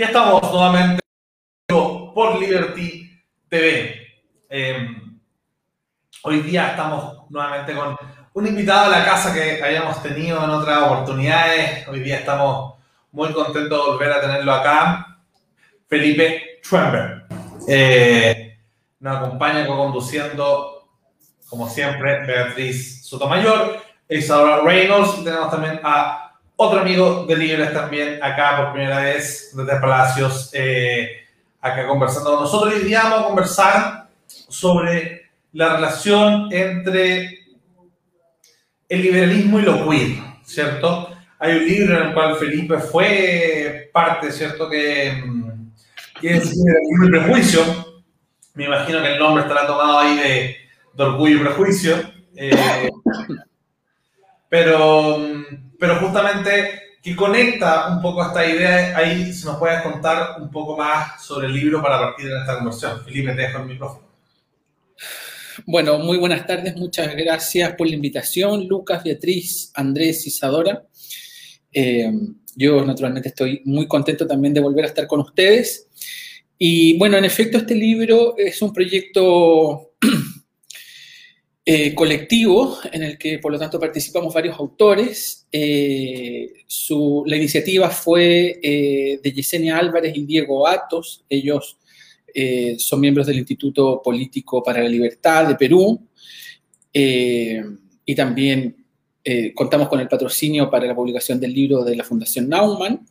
Y estamos nuevamente por Liberty TV. Em, hoy día estamos nuevamente con un invitado a la casa que habíamos tenido en otras oportunidades. Hoy día estamos muy contentos de volver a tenerlo acá. Felipe Schwember. Eh, nos acompaña conduciendo, como siempre, Beatriz Sotomayor, Isadora Reynolds. Y tenemos también a otro amigo de Libres también acá por primera vez desde Palacios, eh, acá conversando con nosotros. Hoy día vamos a conversar sobre la relación entre el liberalismo y lo queer, ¿cierto? Hay un libro en el cual Felipe fue parte, ¿cierto? Que, mm, que es Liberalismo y Prejuicio. Me imagino que el nombre estará tomado ahí de, de Orgullo y Prejuicio. Eh, pero pero justamente que conecta un poco esta idea, ahí se nos puede contar un poco más sobre el libro para partir de esta conversación. Felipe, te dejo el micrófono. Bueno, muy buenas tardes, muchas gracias por la invitación, Lucas, Beatriz, Andrés, Isadora. Eh, yo naturalmente estoy muy contento también de volver a estar con ustedes. Y bueno, en efecto, este libro es un proyecto Eh, colectivo en el que por lo tanto participamos varios autores. Eh, la iniciativa fue eh, de Yesenia Álvarez y Diego Atos. Ellos son miembros del Instituto Político para la Libertad de Perú. y también contamos con el patrocinio para la publicación del libro de la Fundación Naumann.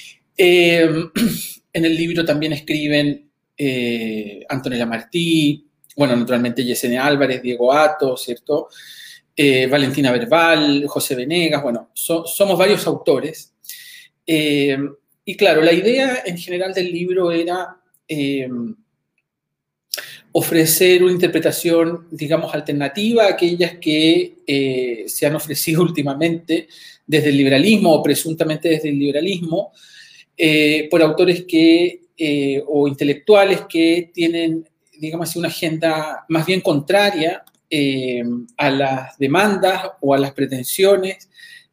en el libro también escriben Antonella Martí, bueno, naturalmente Yesenia Álvarez, Diego Ato, ¿cierto? Eh, Valentina Verbal, José Venegas, bueno, somos varios autores. Eh, y claro, la idea en general del libro era eh, ofrecer una interpretación, digamos, alternativa a aquellas que se han ofrecido últimamente desde el liberalismo o presuntamente desde el liberalismo, por autores que, o intelectuales que tienen digamos así, una agenda más bien contraria eh, a las demandas o a las pretensiones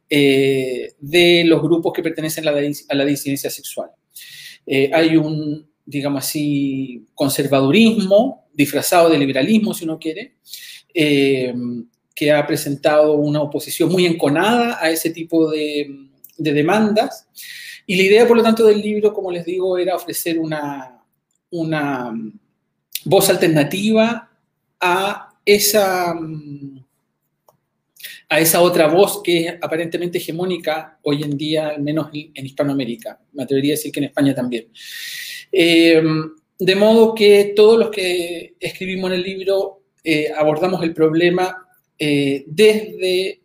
eh, de los grupos que pertenecen a la, disidencia sexual. Eh, hay un, digamos así, conservadurismo disfrazado de liberalismo, si uno quiere, que ha presentado una oposición muy enconada a ese tipo de, de demandas. Y la idea, por lo tanto, del libro, como les digo, era ofrecer una, una voz alternativa a esa, a esa otra voz que es aparentemente hegemónica hoy en día, al menos en Hispanoamérica. Me atrevería a decir que en España también. Eh, de modo que todos los que escribimos en el libro eh, abordamos el problema eh, desde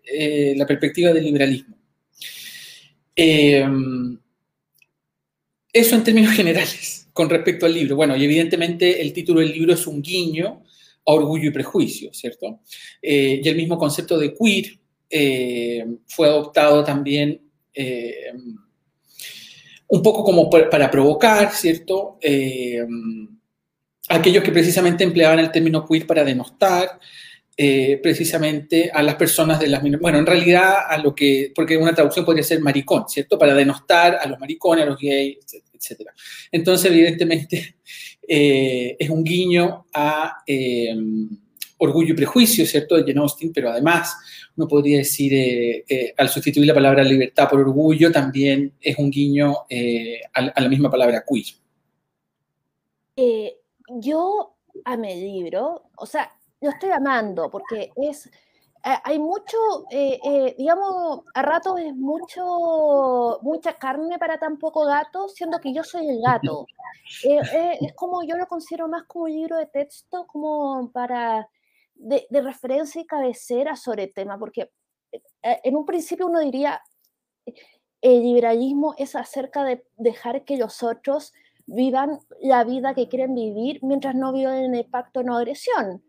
la perspectiva del liberalismo. eso en términos generales con respecto al libro? Bueno, y evidentemente el título del libro es un guiño a orgullo y prejuicio, ¿cierto? Eh, y el mismo concepto de queer eh, fue adoptado también eh, un poco como para provocar, ¿cierto? aquellos que precisamente empleaban el término queer para denostar, precisamente a las personas de las bueno, en realidad a lo que, porque una traducción podría ser maricón, ¿cierto? Para denostar a los maricones, a los gays, etc. Entonces, evidentemente, eh, es un guiño a eh, Orgullo y Prejuicio, ¿cierto? De Jane Austen, pero además uno podría decir, eh, al sustituir la palabra libertad por orgullo, también es un guiño a, la misma palabra queer. yo amé el libro, o sea, lo estoy amando porque es hay mucho, eh, eh, digamos, a ratos es mucho, mucha carne para tan poco gato, siendo que yo soy el gato. Eh, es como, yo lo considero más como un libro de texto, como para, de, de referencia y cabecera sobre el tema, porque en un principio uno diría, el liberalismo es acerca de dejar que los otros vivan la vida que quieren vivir mientras no viven el pacto no agresión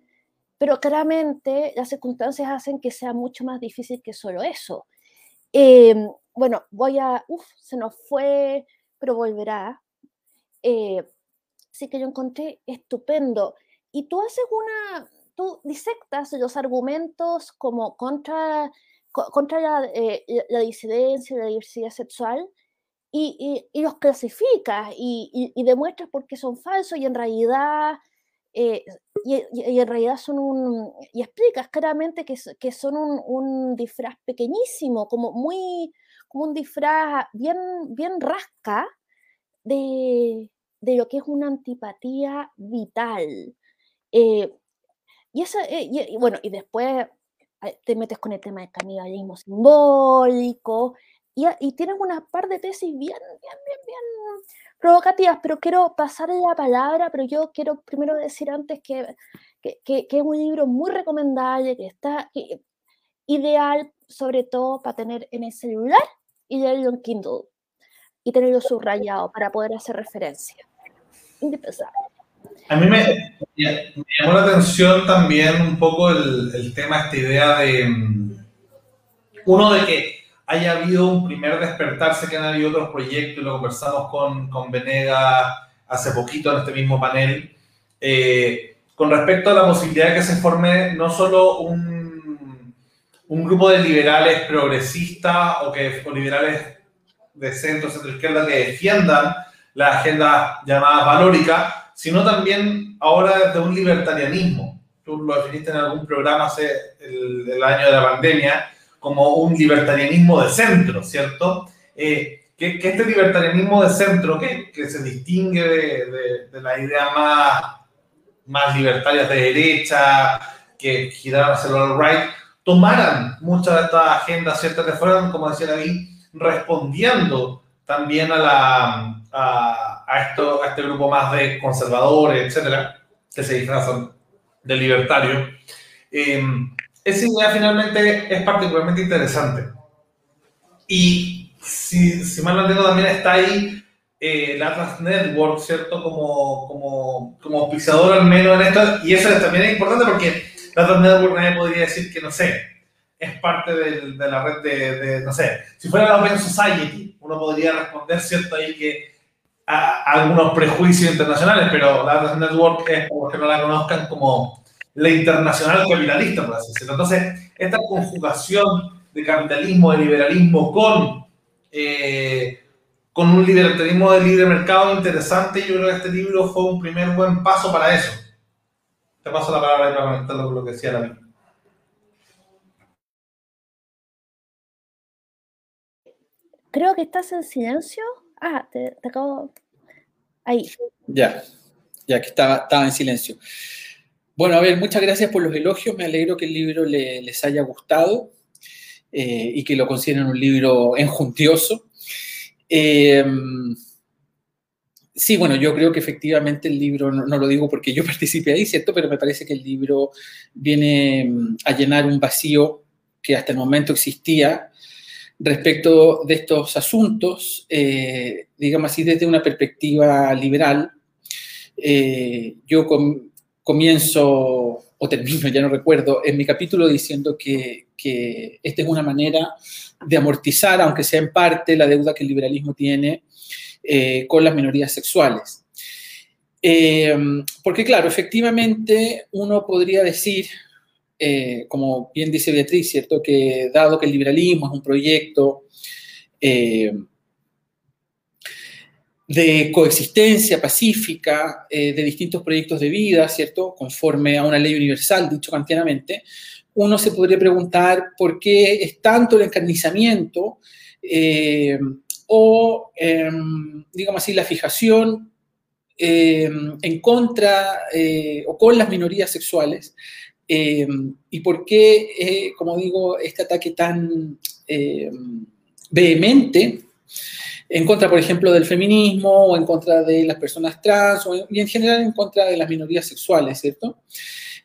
pero claramente las circunstancias hacen que sea mucho más difícil que solo eso. Em, bueno, voy a, uff, se nos fue, pero volverá. Eh, sí que yo encontré estupendo. Y tú haces una, tú disectas los argumentos como contra, contra la, eh, la disidencia, la diversidad sexual, y, los clasificas y, demuestras por qué son falsos y en realidad eh, y, en realidad son un y explicas claramente que, que son un, un, disfraz pequeñísimo como muy como un disfraz bien bien rasca de, de lo que es una antipatía vital. Eh, y, esa, eh, y, bueno y después te metes con el tema del canibalismo simbólico y, tienes una par de tesis bien, bien, bien, bien provocativas, pero quiero pasar la palabra, pero yo quiero primero decir antes que, que, es un libro muy recomendable, que está ideal sobre todo para tener en el celular y leerlo en Kindle y tenerlo subrayado para poder hacer referencia. Indispensable. A mí me, llamó la atención también un poco el, el tema, esta idea de, mm, uno, de que haya habido un primer despertarse, que han habido otros proyectos, lo conversamos con, con Venega hace poquito en este mismo panel, eh, con respecto a la posibilidad de que se forme no solo un, un grupo de liberales progresistas o, que, o liberales de centro, centro izquierda que defiendan la agenda llamada valórica, sino también ahora de un libertarianismo. Tú lo definiste en algún programa hace el, el año de la pandemia, como un libertarianismo de centro, ¿cierto? Eh, que, este libertarianismo de centro, que, que se distingue de, de, las ideas más, más libertarias de derecha, que giraron hacia el alt-right, tomaran muchas de estas agendas, ¿cierto? Que fueran, como decía David, respondiendo también a, la, a, a, esto, a este grupo más de conservadores, etcétera, que se disfrazan de libertario. Eh, esa idea finalmente es particularmente interesante. Y si, mal no entiendo, también está ahí eh, la Atlas Network, ¿cierto? Como, como, como pisador al menos en esto. Y eso también es importante porque la Atlas Network nadie podría decir que, no sé, es parte de, la red de, de, no sé, si fuera la Open Society, uno podría responder, ¿cierto? Ahí que a, algunos prejuicios internacionales, pero la Atlas Network es, por los que no la conozcan, como la internacional capitalista, por así decirlo. Entonces, esta conjugación de capitalismo, de liberalismo con, eh, con un libertarismo de libre mercado interesante, yo creo que este libro fue un primer buen paso para eso. Te paso la palabra para conectarlo con lo que decía la Creo que estás en silencio. Ah, te, acabo. Ahí. Ya, ya que estaba, estaba en silencio. Bueno, a ver, muchas gracias por los elogios. Me alegro que el libro les haya gustado eh, y que lo consideren un libro enjuntioso. Em, sí, bueno, yo creo que efectivamente el libro, no, lo digo porque yo participé ahí, ¿cierto? Pero me parece que el libro viene em, a llenar un vacío que hasta el momento existía respecto de estos asuntos, eh, digamos así, desde una perspectiva liberal. Eh, yo con, comienzo o termino, ya no recuerdo, en mi capítulo diciendo que, que esta es una manera de amortizar, aunque sea en parte, la deuda que el liberalismo tiene eh, con las minorías sexuales. Eh, porque claro, efectivamente uno podría decir, eh, como bien dice Beatriz, ¿cierto? Que dado que el liberalismo es un proyecto de coexistencia pacífica eh, de distintos proyectos de vida, ¿cierto? Conforme a una ley universal, dicho kantianamente, uno se podría preguntar por qué es tanto el encarnizamiento eh, o, em, digamos así, la fijación em, en contra eh, o con las minorías sexuales em, y por qué, como digo, este ataque tan vehemente en contra, por ejemplo, del feminismo o en contra de las personas trans y en general en contra de las minorías sexuales, ¿cierto?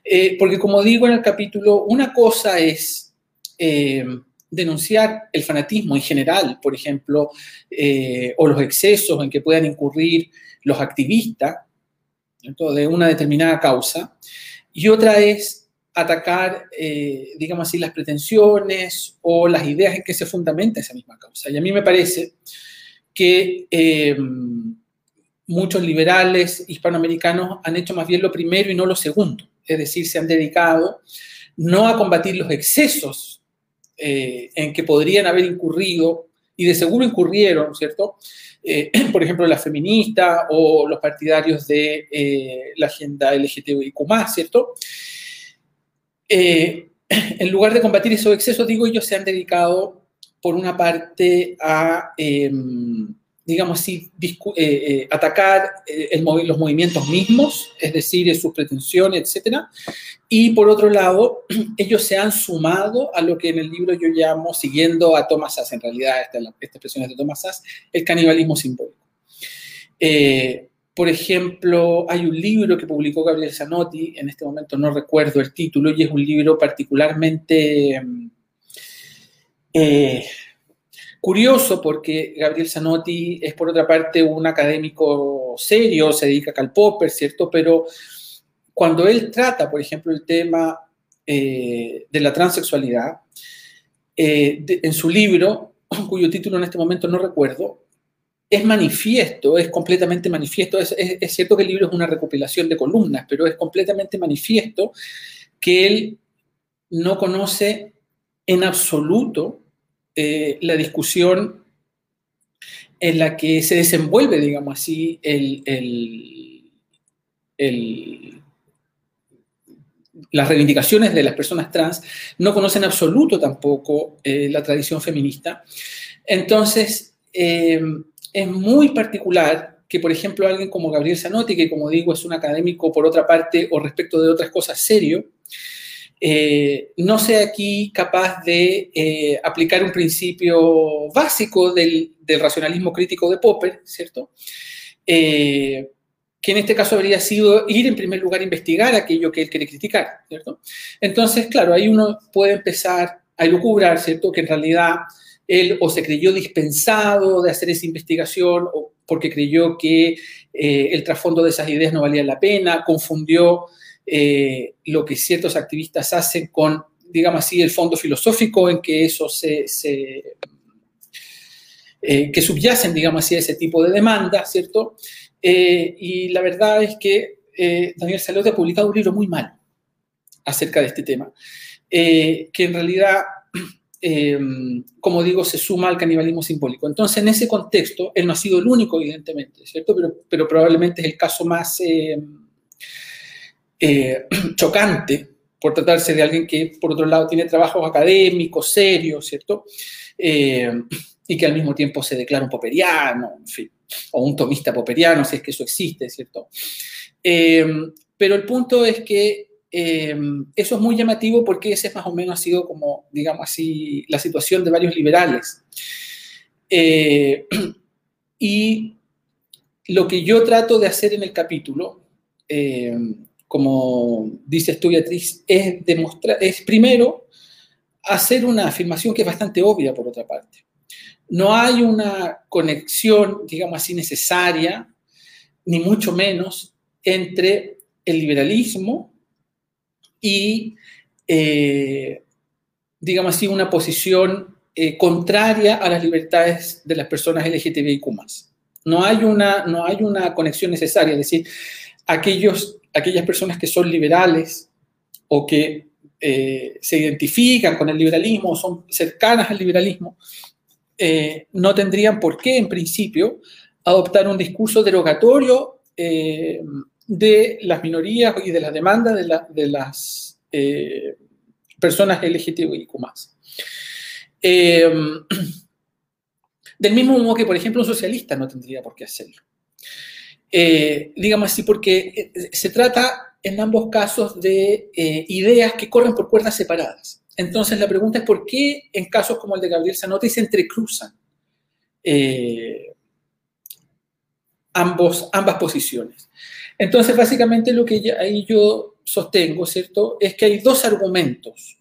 Eh, porque como digo en el capítulo, una cosa es eh, denunciar el fanatismo en general, por ejemplo, eh, o los excesos en que puedan incurrir los activistas de una determinada causa, y otra es atacar, digamos así, las pretensiones o las ideas en que se fundamenta esa misma causa. Y a mí me parece que eh, muchos liberales hispanoamericanos han hecho más bien lo primero y no lo segundo. Es decir, se han dedicado no a combatir los excesos eh, en que podrían haber incurrido y de seguro incurrieron, ¿cierto? Eh, por ejemplo, la feminista o los partidarios de la agenda LGTBIQ, ¿cierto? En lugar de combatir esos excesos, digo, ellos se han dedicado, por una parte, a em, digamos eh, eh, atacar eh, los movimientos mismos, es decir, sus pretensiones, etc. Y por otro lado, ellos se han sumado a lo que en el libro yo llamo, siguiendo a Thomas Sass, en realidad esta, esta expresión es de Thomas Sass, el canibalismo simbólico. por ejemplo, hay un libro que publicó Gabriel Zanotti, en este momento no recuerdo el título, y es un libro particularmente... Eh, Curioso porque Gabriel Zanotti es por otra parte un académico serio, se dedica a Karl Popper, ¿cierto? Pero cuando él trata, por ejemplo, el tema eh, de la transexualidad, eh, en su libro, cuyo título en este momento no recuerdo, es manifiesto, es completamente manifiesto. Es, es, cierto que el libro es una recopilación de columnas, pero es completamente manifiesto que él no conoce en absoluto eh, la discusión en la que se desenvuelve, digamos así, las reivindicaciones de las personas trans, no conocen en absoluto tampoco eh, la tradición feminista. Entonces, eh, es muy particular que, por ejemplo, alguien como Gabriel Zanotti, que como digo es un académico por otra parte o respecto de otras cosas serio, eh, no sea aquí capaz de eh, aplicar un principio básico del, racionalismo crítico de Popper, ¿cierto? Eh, que en este caso habría sido ir en primer lugar a investigar aquello que él quiere criticar, ¿cierto? Entonces, claro, ahí uno puede empezar a elucubrar, ¿cierto? Que en realidad él o se creyó dispensado de hacer esa investigación o porque creyó que el trasfondo de esas ideas no valía la pena, confundió eh, lo que ciertos activistas hacen con, digamos así, el fondo filosófico en que eso se, eh, que subyacen, digamos así, a ese tipo de demanda, ¿cierto? Eh, y la verdad es que Daniel Salote ha publicado un libro muy malo acerca de este tema, que en realidad, como digo, se suma al canibalismo simbólico. Entonces, en ese contexto, él no ha sido el único, evidentemente, ¿cierto? Pero, pero probablemente es el caso más eh, chocante por tratarse de alguien que, por otro lado, tiene trabajos académicos, serios, ¿cierto? Eh, y que al mismo tiempo se declara un poperiano, en fin, o un tomista poperiano, si es que eso existe, ¿cierto? Eh, pero el punto es que eso es muy llamativo porque ese más o menos ha sido como, digamos así, la situación de varios liberales. y lo que yo trato de hacer en el capítulo, como dices tú, Beatriz, es, demostrar, es primero hacer una afirmación que es bastante obvia, por otra parte. No hay una conexión, digamos así, necesaria, ni mucho menos, entre el liberalismo y, eh, digamos así, una posición eh, contraria a las libertades de las personas LGTBIQ+. No hay una, no hay una conexión necesaria, es decir, aquellas personas que son liberales o que eh, se identifican con el liberalismo o son cercanas al liberalismo, eh, no tendrían por qué, en principio, adoptar un discurso derogatorio eh, de las minorías y de las demandas de, las personas LGTBIQ. del mismo modo que, por ejemplo, un socialista no tendría por qué hacerlo. Eh, digamos así, porque eh, se trata en ambos casos de eh, ideas que corren por cuerdas separadas. Entonces la pregunta es por qué en casos como el de Gabriel Zanotti se entrecruzan ambos, ambas posiciones. Entonces básicamente lo que ahí yo sostengo, ¿cierto? Es que hay dos argumentos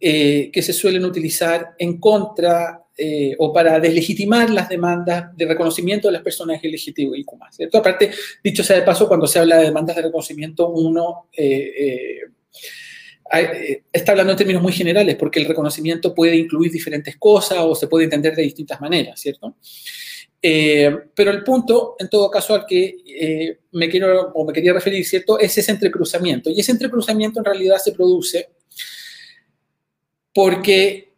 que se suelen utilizar en contra eh, o para deslegitimar las demandas de reconocimiento de las personas LGTBIQ+. ¿cierto? Aparte, dicho sea de paso, cuando se habla de demandas de reconocimiento, uno eh, eh, está hablando en términos muy generales, porque el reconocimiento puede incluir diferentes cosas o se puede entender de distintas maneras, ¿cierto? pero el punto, en todo caso, al que me quiero o me quería referir, ¿cierto? Es ese entrecruzamiento. Y ese entrecruzamiento en realidad se produce porque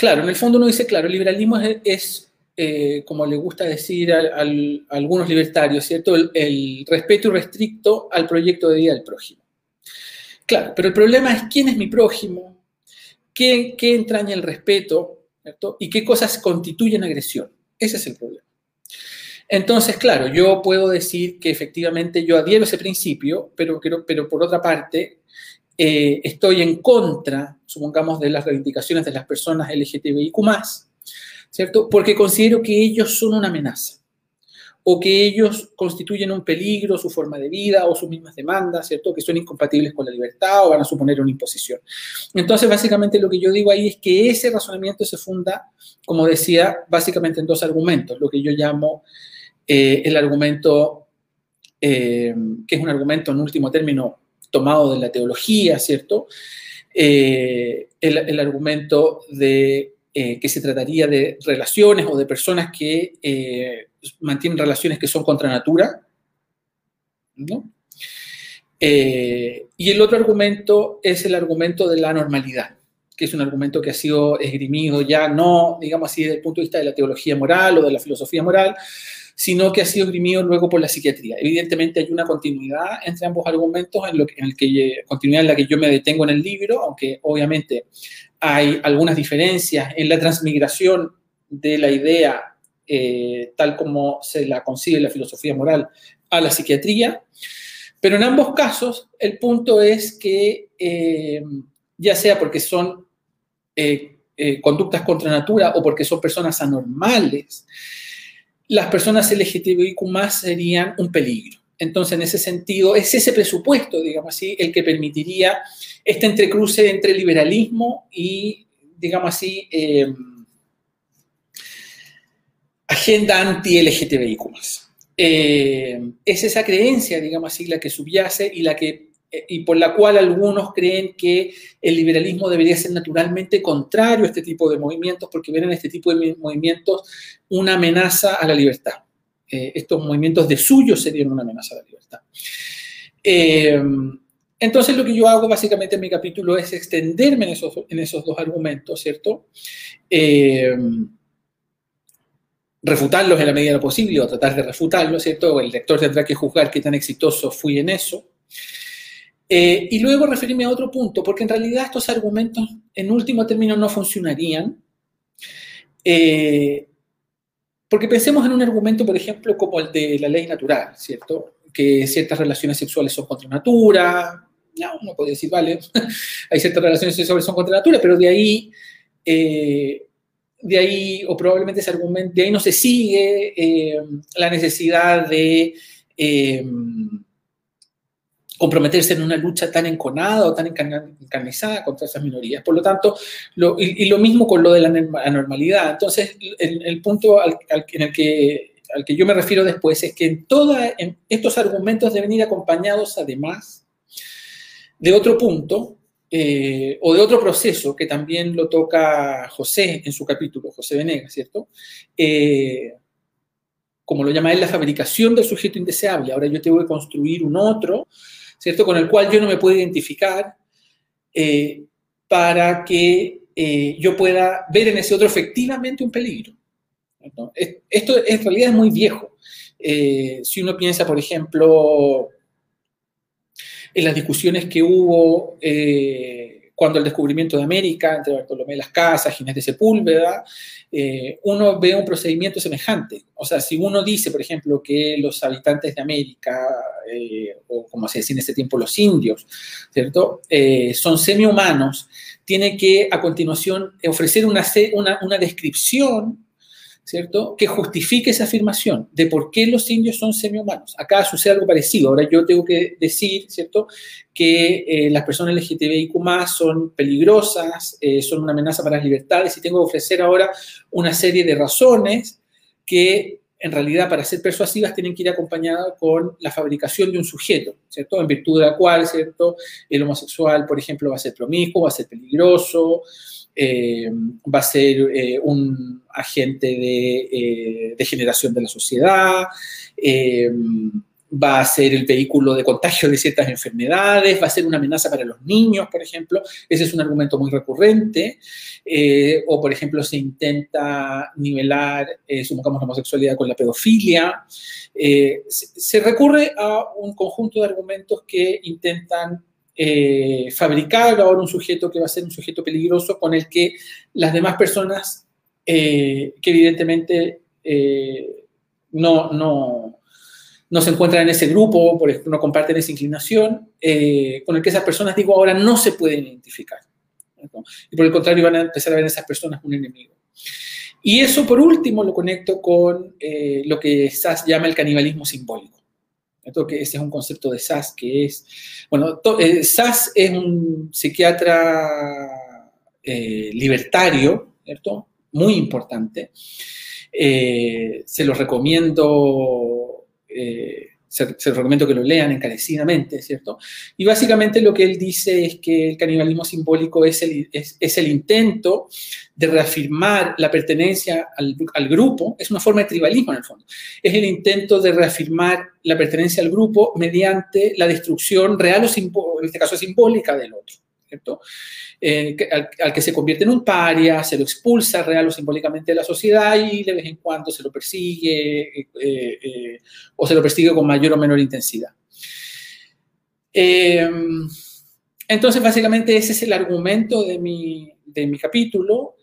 Claro, en el fondo uno dice, claro, el liberalismo es, eh, como le gusta decir a, algunos libertarios, ¿cierto? El, respeto irrestricto al proyecto de vida del prójimo. Claro, pero el problema es quién es mi prójimo, qué, qué entraña el respeto, ¿cierto? Y qué cosas constituyen agresión. Ese es el problema. Entonces, claro, yo puedo decir que efectivamente yo adhiero a ese principio, pero, pero por otra parte, eh, estoy en contra, supongamos, de las reivindicaciones de las personas LGTBIQ, ¿cierto? Porque considero que ellos son una amenaza o que ellos constituyen un peligro, su forma de vida o sus mismas demandas, ¿cierto? Que son incompatibles con la libertad o van a suponer una imposición. Entonces, básicamente lo que yo digo ahí es que ese razonamiento se funda, como decía, básicamente en dos argumentos, lo que yo llamo eh, el argumento, eh, que es un argumento en último término tomado de la teología, ¿cierto? Eh, el, argumento de que se trataría de relaciones o de personas que mantienen relaciones que son contra natura, ¿no? y el otro argumento es el argumento de la normalidad, que es un argumento que ha sido esgrimido ya no, digamos así, desde el punto de vista de la teología moral o de la filosofía moral, sino que ha sido grimido luego por la psiquiatría. Evidentemente hay una continuidad entre ambos argumentos, en, el que, continuidad en la que yo me detengo en el libro, aunque obviamente hay algunas diferencias en la transmigración de la idea eh, tal como se la concibe la filosofía moral a la psiquiatría, pero en ambos casos el punto es que eh, ya sea porque son eh, conductas contra natura o porque son personas anormales, las personas LGTBIQ más serían un peligro. Entonces, en ese sentido, es ese presupuesto, digamos así, el que permitiría este entrecruce entre liberalismo y, digamos así, em, agenda anti-LGTBIQ. Eh, es esa creencia, digamos así, la que subyace y la que y por la cual algunos creen que el liberalismo debería ser naturalmente contrario a este tipo de movimientos porque ven en este tipo de movimientos una amenaza a la libertad. Eh, estos movimientos de suyo serían una amenaza a la libertad. Eh, entonces lo que yo hago básicamente en mi capítulo es extenderme en esos, en esos dos argumentos, ¿cierto? Eh, refutarlos en la medida de lo posible o tratar de refutarlos, ¿cierto? El lector tendrá que juzgar qué tan exitoso fui en eso. Eh, y luego referirme a otro punto, porque en realidad estos argumentos en último término no funcionarían. Eh, porque pensemos en un argumento, por ejemplo, como el de la ley natural, ¿cierto? Que ciertas relaciones sexuales son contra natura. No, uno puede decir, vale, hay ciertas relaciones sexuales son contra natura, pero de ahí, eh, de ahí, o probablemente ese argumento, de ahí no se sigue la necesidad de comprometerse en una lucha tan enconada o tan encarnizada contra esas minorías. Por lo tanto, y, lo mismo con lo de la anormalidad. Entonces, el, punto al, que, yo me refiero después es que en, toda, estos argumentos deben ir acompañados además de otro punto eh, o de otro proceso que también lo toca José en su capítulo, José Venegas, ¿cierto? Eh, como lo llama él, la fabricación del sujeto indeseable. Ahora yo tengo que construir un otro ¿cierto? Con el cual yo no me puedo identificar eh, para que eh, yo pueda ver en ese otro efectivamente un peligro. Esto en realidad es muy viejo. Eh, si uno piensa, por ejemplo, en las discusiones que hubo cuando el descubrimiento de América, entre Bartolomé las Casas, Ginés de Sepúlveda, eh, uno ve un procedimiento semejante. O sea, si uno dice, por ejemplo, que los habitantes de América, eh, o como se decía en ese tiempo, los indios, ¿cierto?, eh, son semi-humanos, tiene que a continuación ofrecer una, una, una descripción ¿cierto? Que justifique esa afirmación de por qué los indios son semi-humanos. Acá sucede algo parecido. Ahora yo tengo que decir, ¿cierto? Que eh, las personas LGTBIQ son peligrosas, eh, son una amenaza para las libertades y tengo que ofrecer ahora una serie de razones que en realidad para ser persuasivas tienen que ir acompañadas con la fabricación de un sujeto, ¿cierto? En virtud de la cual, ¿cierto? El homosexual, por ejemplo, va a ser promiscuo, va a ser peligroso, eh, va a ser eh, un agente de, eh, de, generación de la sociedad, va a ser el vehículo de contagio de ciertas enfermedades, va a ser una amenaza para los niños, por ejemplo. Ese es un argumento muy recurrente. Eh, o, por ejemplo, se intenta nivelar, eh, supongamos, la homosexualidad con la pedofilia. Eh, se, recurre a un conjunto de argumentos que intentan fabricar ahora un sujeto que va a ser un sujeto peligroso con el que las demás personas, que evidentemente no, no, no se encuentran en ese grupo, por ejemplo, no comparten esa inclinación, eh, con el que esas personas, digo, ahora no se pueden identificar. Y por el contrario, van a empezar a ver en esas personas un enemigo. Y eso, por último, lo conecto con eh, lo que Sass llama el canibalismo simbólico. Que ese es un concepto de Sass que es, bueno, eh, Sass es un psiquiatra libertario, ¿cierto? Muy importante. se lo recomiendo eh, se, recomiendo que lo lean encarecidamente, ¿cierto? Y básicamente lo que él dice es que el canibalismo simbólico es el, es, el intento de reafirmar la pertenencia al, al, grupo, es una forma de tribalismo en el fondo, es el intento de reafirmar la pertenencia al grupo mediante la destrucción real o en este caso simbólica del otro, ¿cierto? Eh, al, que se convierte en un paria, se lo expulsa real o simbólicamente de la sociedad y de vez en cuando se lo persigue eh, eh, o se lo persigue con mayor o menor intensidad. entonces, básicamente ese es el argumento de mi, de mi capítulo.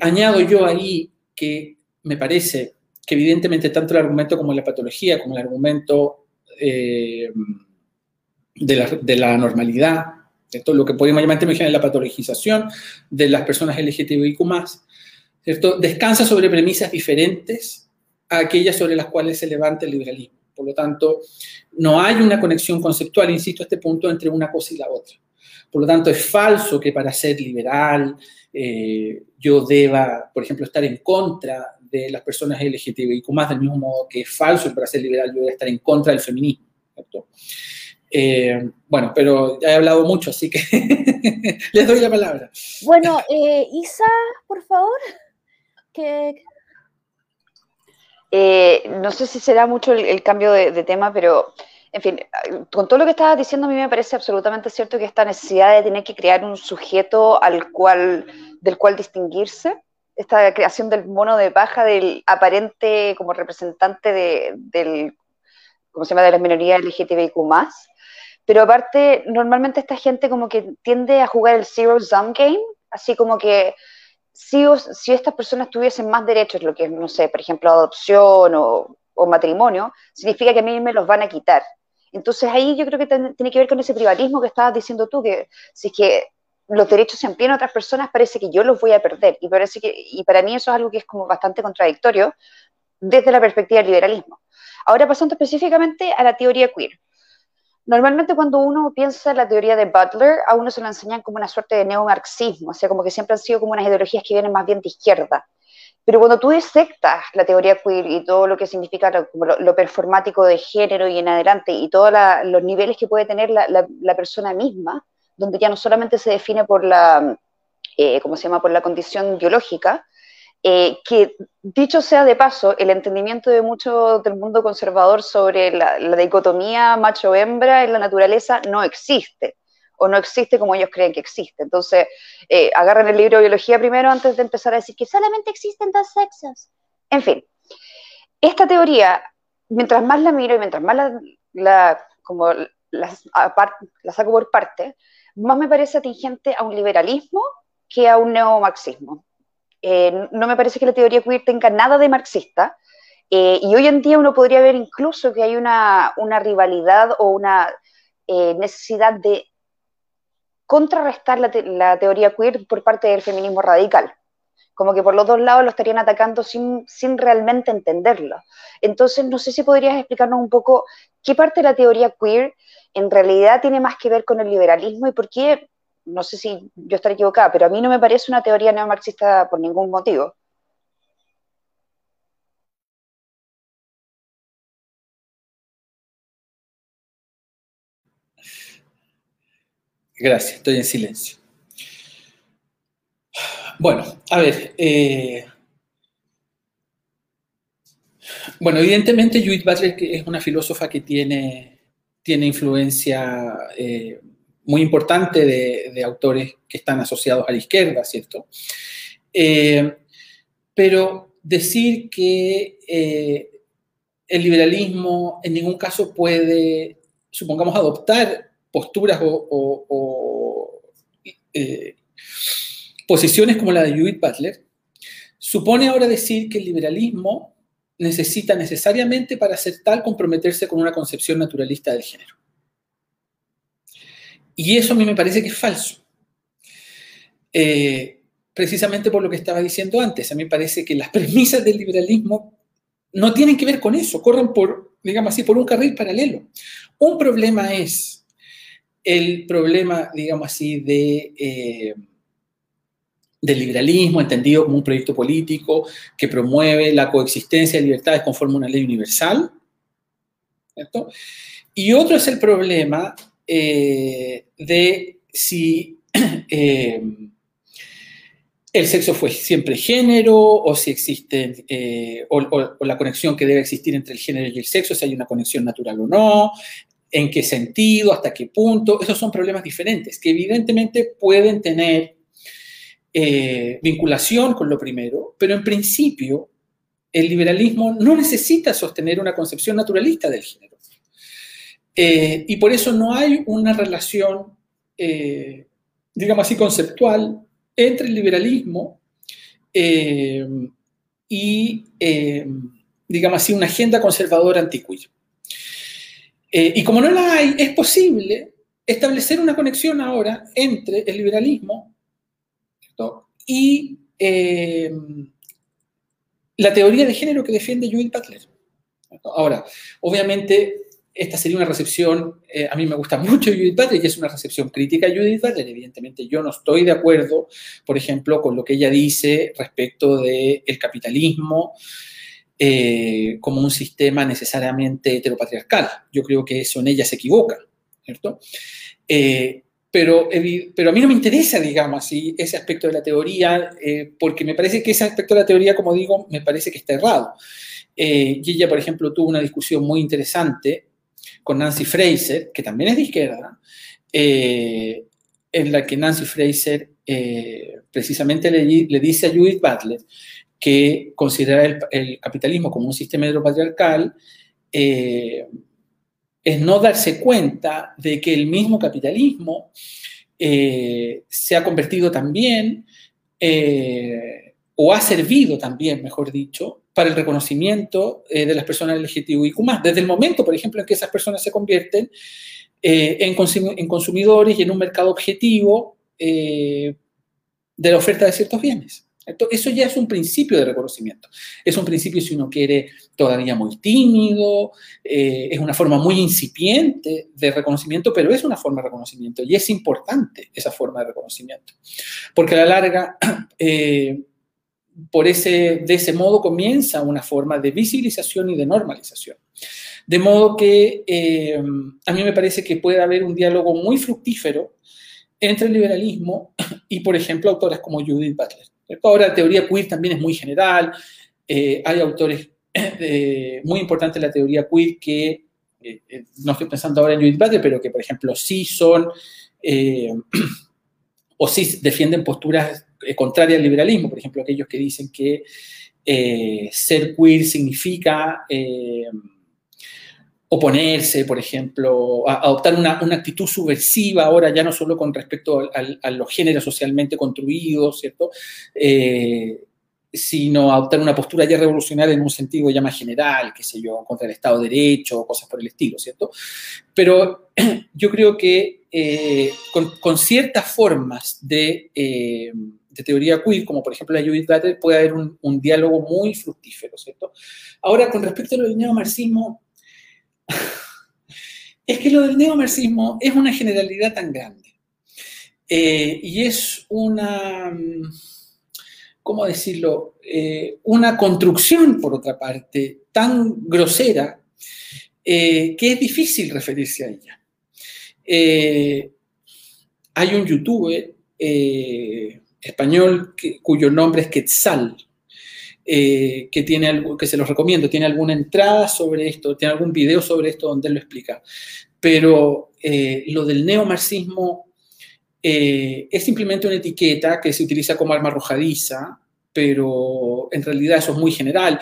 añado yo ahí que me parece que evidentemente tanto el argumento como la patología, como el argumento de la, de la normalidad, esto lo que podemos llamar en la patologización de las personas LGTBIQ+, ¿cierto? Descansa sobre premisas diferentes a aquellas sobre las cuales se levanta el liberalismo. Por lo tanto, no hay una conexión conceptual, insisto, a este punto, entre una cosa y la otra. Por lo tanto, es falso que para ser liberal eh, yo deba, por ejemplo, estar en contra de las personas LGTBIQ+, del mismo modo que es falso que para ser liberal yo deba estar en contra del feminismo. ¿cierto? Eh, bueno, pero ya he hablado mucho, así que les doy la palabra. Bueno, eh, Isa, por favor. Eh, no sé si será mucho el, cambio de, tema, pero en fin, con todo lo que estabas diciendo, a mí me parece absolutamente cierto que esta necesidad de tener que crear un sujeto al cual, del cual distinguirse, esta creación del mono de paja, del aparente como representante de, del, ¿cómo se llama?, de las minorías LGTBIQ+, pero aparte, normalmente esta gente como que tiende a jugar el zero sum game, así como que si, si estas personas tuviesen más derechos, lo que es, no sé, por ejemplo, adopción o, matrimonio, significa que a mí me los van a quitar. Entonces ahí yo creo que tiene que ver con ese privatismo que estabas diciendo tú, que si es que los derechos se amplían a otras personas, parece que yo los voy a perder. Y, parece que, y para mí eso es algo que es como bastante contradictorio desde la perspectiva del liberalismo. Ahora pasando específicamente a la teoría queer. Normalmente cuando uno piensa en la teoría de Butler, a uno se lo enseñan como una suerte de neomarxismo, o sea, como que siempre han sido como unas ideologías que vienen más bien de izquierda. Pero cuando tú disectas la teoría queer y todo lo que significa lo, performático de género y en adelante, y todos los niveles que puede tener la, persona misma, donde ya no solamente se define por la, eh, ¿cómo se llama?, por la condición biológica, eh, que dicho sea de paso, el entendimiento de mucho del mundo conservador sobre la, dicotomía macho-hembra en la naturaleza no existe, o no existe como ellos creen que existe. Entonces, eh, agarran el libro de biología primero antes de empezar a decir que solamente existen dos sexos. En fin, esta teoría, mientras más la miro y mientras más la, como la saco por parte, más me parece atingente a un liberalismo que a un neomarxismo. Eh, no me parece que la teoría queer tenga nada de marxista. Eh, y hoy en día uno podría ver incluso que hay una, rivalidad o una eh, necesidad de contrarrestar la, teoría queer por parte del feminismo radical. Como que por los dos lados lo estarían atacando sin, sin realmente entenderlo. Entonces, no sé si podrías explicarnos un poco qué parte de la teoría queer en realidad tiene más que ver con el liberalismo y por qué no sé si yo estaré equivocada, pero a mí no me parece una teoría neomarxista por ningún motivo. Gracias, estoy en silencio. Bueno, a ver, eh, Bueno, evidentemente Judith Butler es una filósofa que tiene, tiene influencia eh, muy importante de, autores que están asociados a la izquierda, ¿cierto? Eh, pero decir que eh, el liberalismo en ningún caso puede, supongamos, adoptar posturas o, posiciones como la de Judith Butler, supone ahora decir que el liberalismo necesita necesariamente para ser tal comprometerse con una concepción naturalista del género. Y eso a mí me parece que es falso. Eh, precisamente por lo que estaba diciendo antes, a mí me parece que las premisas del liberalismo no tienen que ver con eso, corren por, digamos así, por un carril paralelo. Un problema es el problema, digamos así, de... Eh, del liberalismo, entendido como un proyecto político que promueve la coexistencia de libertades conforme a una ley universal. Y otro es el problema eh, de si eh, el sexo fue siempre género o si existe, eh, o, la conexión que debe existir entre el género y el sexo, si hay una conexión natural o no, en qué sentido, hasta qué punto. Esos son problemas diferentes que evidentemente pueden tener vinculación con lo primero, pero en principio el liberalismo no necesita sostener una concepción naturalista del género. Eh, y por eso no hay una relación, eh, digamos así, conceptual entre el liberalismo y, digamos así, una agenda conservadora antiquilla. y como no la hay, es posible establecer una conexión ahora entre el liberalismo y eh, la teoría de género que defiende Judith Butler. Ahora, obviamente, esta sería una recepción, eh, a mí me gusta mucho Judith Butler y es una recepción crítica a Judith Butler. Evidentemente, yo no estoy de acuerdo, por ejemplo, con lo que ella dice respecto del capitalismo eh, como un sistema necesariamente heteropatriarcal. Yo creo que eso en ella se equivoca, ¿cierto? pero, pero a mí no me interesa, digamos así, ese aspecto de la teoría, eh, porque me parece que ese aspecto de la teoría, como digo, me parece que está errado. Eh, y ella, por ejemplo, tuvo una discusión muy interesante con Nancy Fraser, que también es de izquierda, eh, en la que Nancy Fraser precisamente le, dice a Judith Butler que considerar el, capitalismo como un sistema heteropatriarcal es no darse cuenta de que el mismo capitalismo eh, se ha convertido también, eh, o ha servido también, mejor dicho, para el reconocimiento eh, de las personas LGTBIQ+. Desde el momento, por ejemplo, en que esas personas se convierten en, en, consumidores y en un mercado objetivo de la oferta de ciertos bienes. Eso ya es un principio de reconocimiento. Es un principio, si uno quiere, todavía muy tímido, eh, es una forma muy incipiente de reconocimiento, pero es una forma de reconocimiento y es importante esa forma de reconocimiento. Porque a la larga, eh, por ese, de ese modo comienza una forma de visibilización y de normalización. De modo que eh, a mí me parece que puede haber un diálogo muy fructífero entre el liberalismo y, por ejemplo, autoras como Judith Butler. Ahora la teoría queer también es muy general. Eh, hay autores eh, muy importantes en la teoría queer que, no estoy pensando ahora en Judith Butler, pero que, por ejemplo, sí son o sí defienden posturas contrarias al liberalismo. Por ejemplo, aquellos que dicen que ser queer significa oponerse, por ejemplo, adoptar una, actitud subversiva ahora ya no solo con respecto a, los géneros socialmente construidos, ¿cierto? Eh, sino adoptar una postura ya revolucionaria en un sentido ya más general, qué sé yo, contra el Estado de Derecho, cosas por el estilo, ¿cierto? Pero yo creo que eh, con, ciertas formas de, eh, de, teoría queer, como por ejemplo la Judith Butler, puede haber un, un, diálogo muy fructífero, ¿cierto? Ahora, con respecto a lo del neomarxismo, es que lo del neomarxismo es una generalidad tan grande eh, y es una, ¿cómo decirlo? Eh, una construcción, por otra parte, tan grosera eh, que es difícil referirse a ella. hay un youtuber español cuyo nombre es Quetzal, eh, que, tiene algo, que se los recomiendo, tiene alguna entrada sobre esto, tiene algún video sobre esto donde él lo explica. Pero eh, lo del neomarxismo eh, es simplemente una etiqueta que se utiliza como arma arrojadiza, pero en realidad eso es muy general.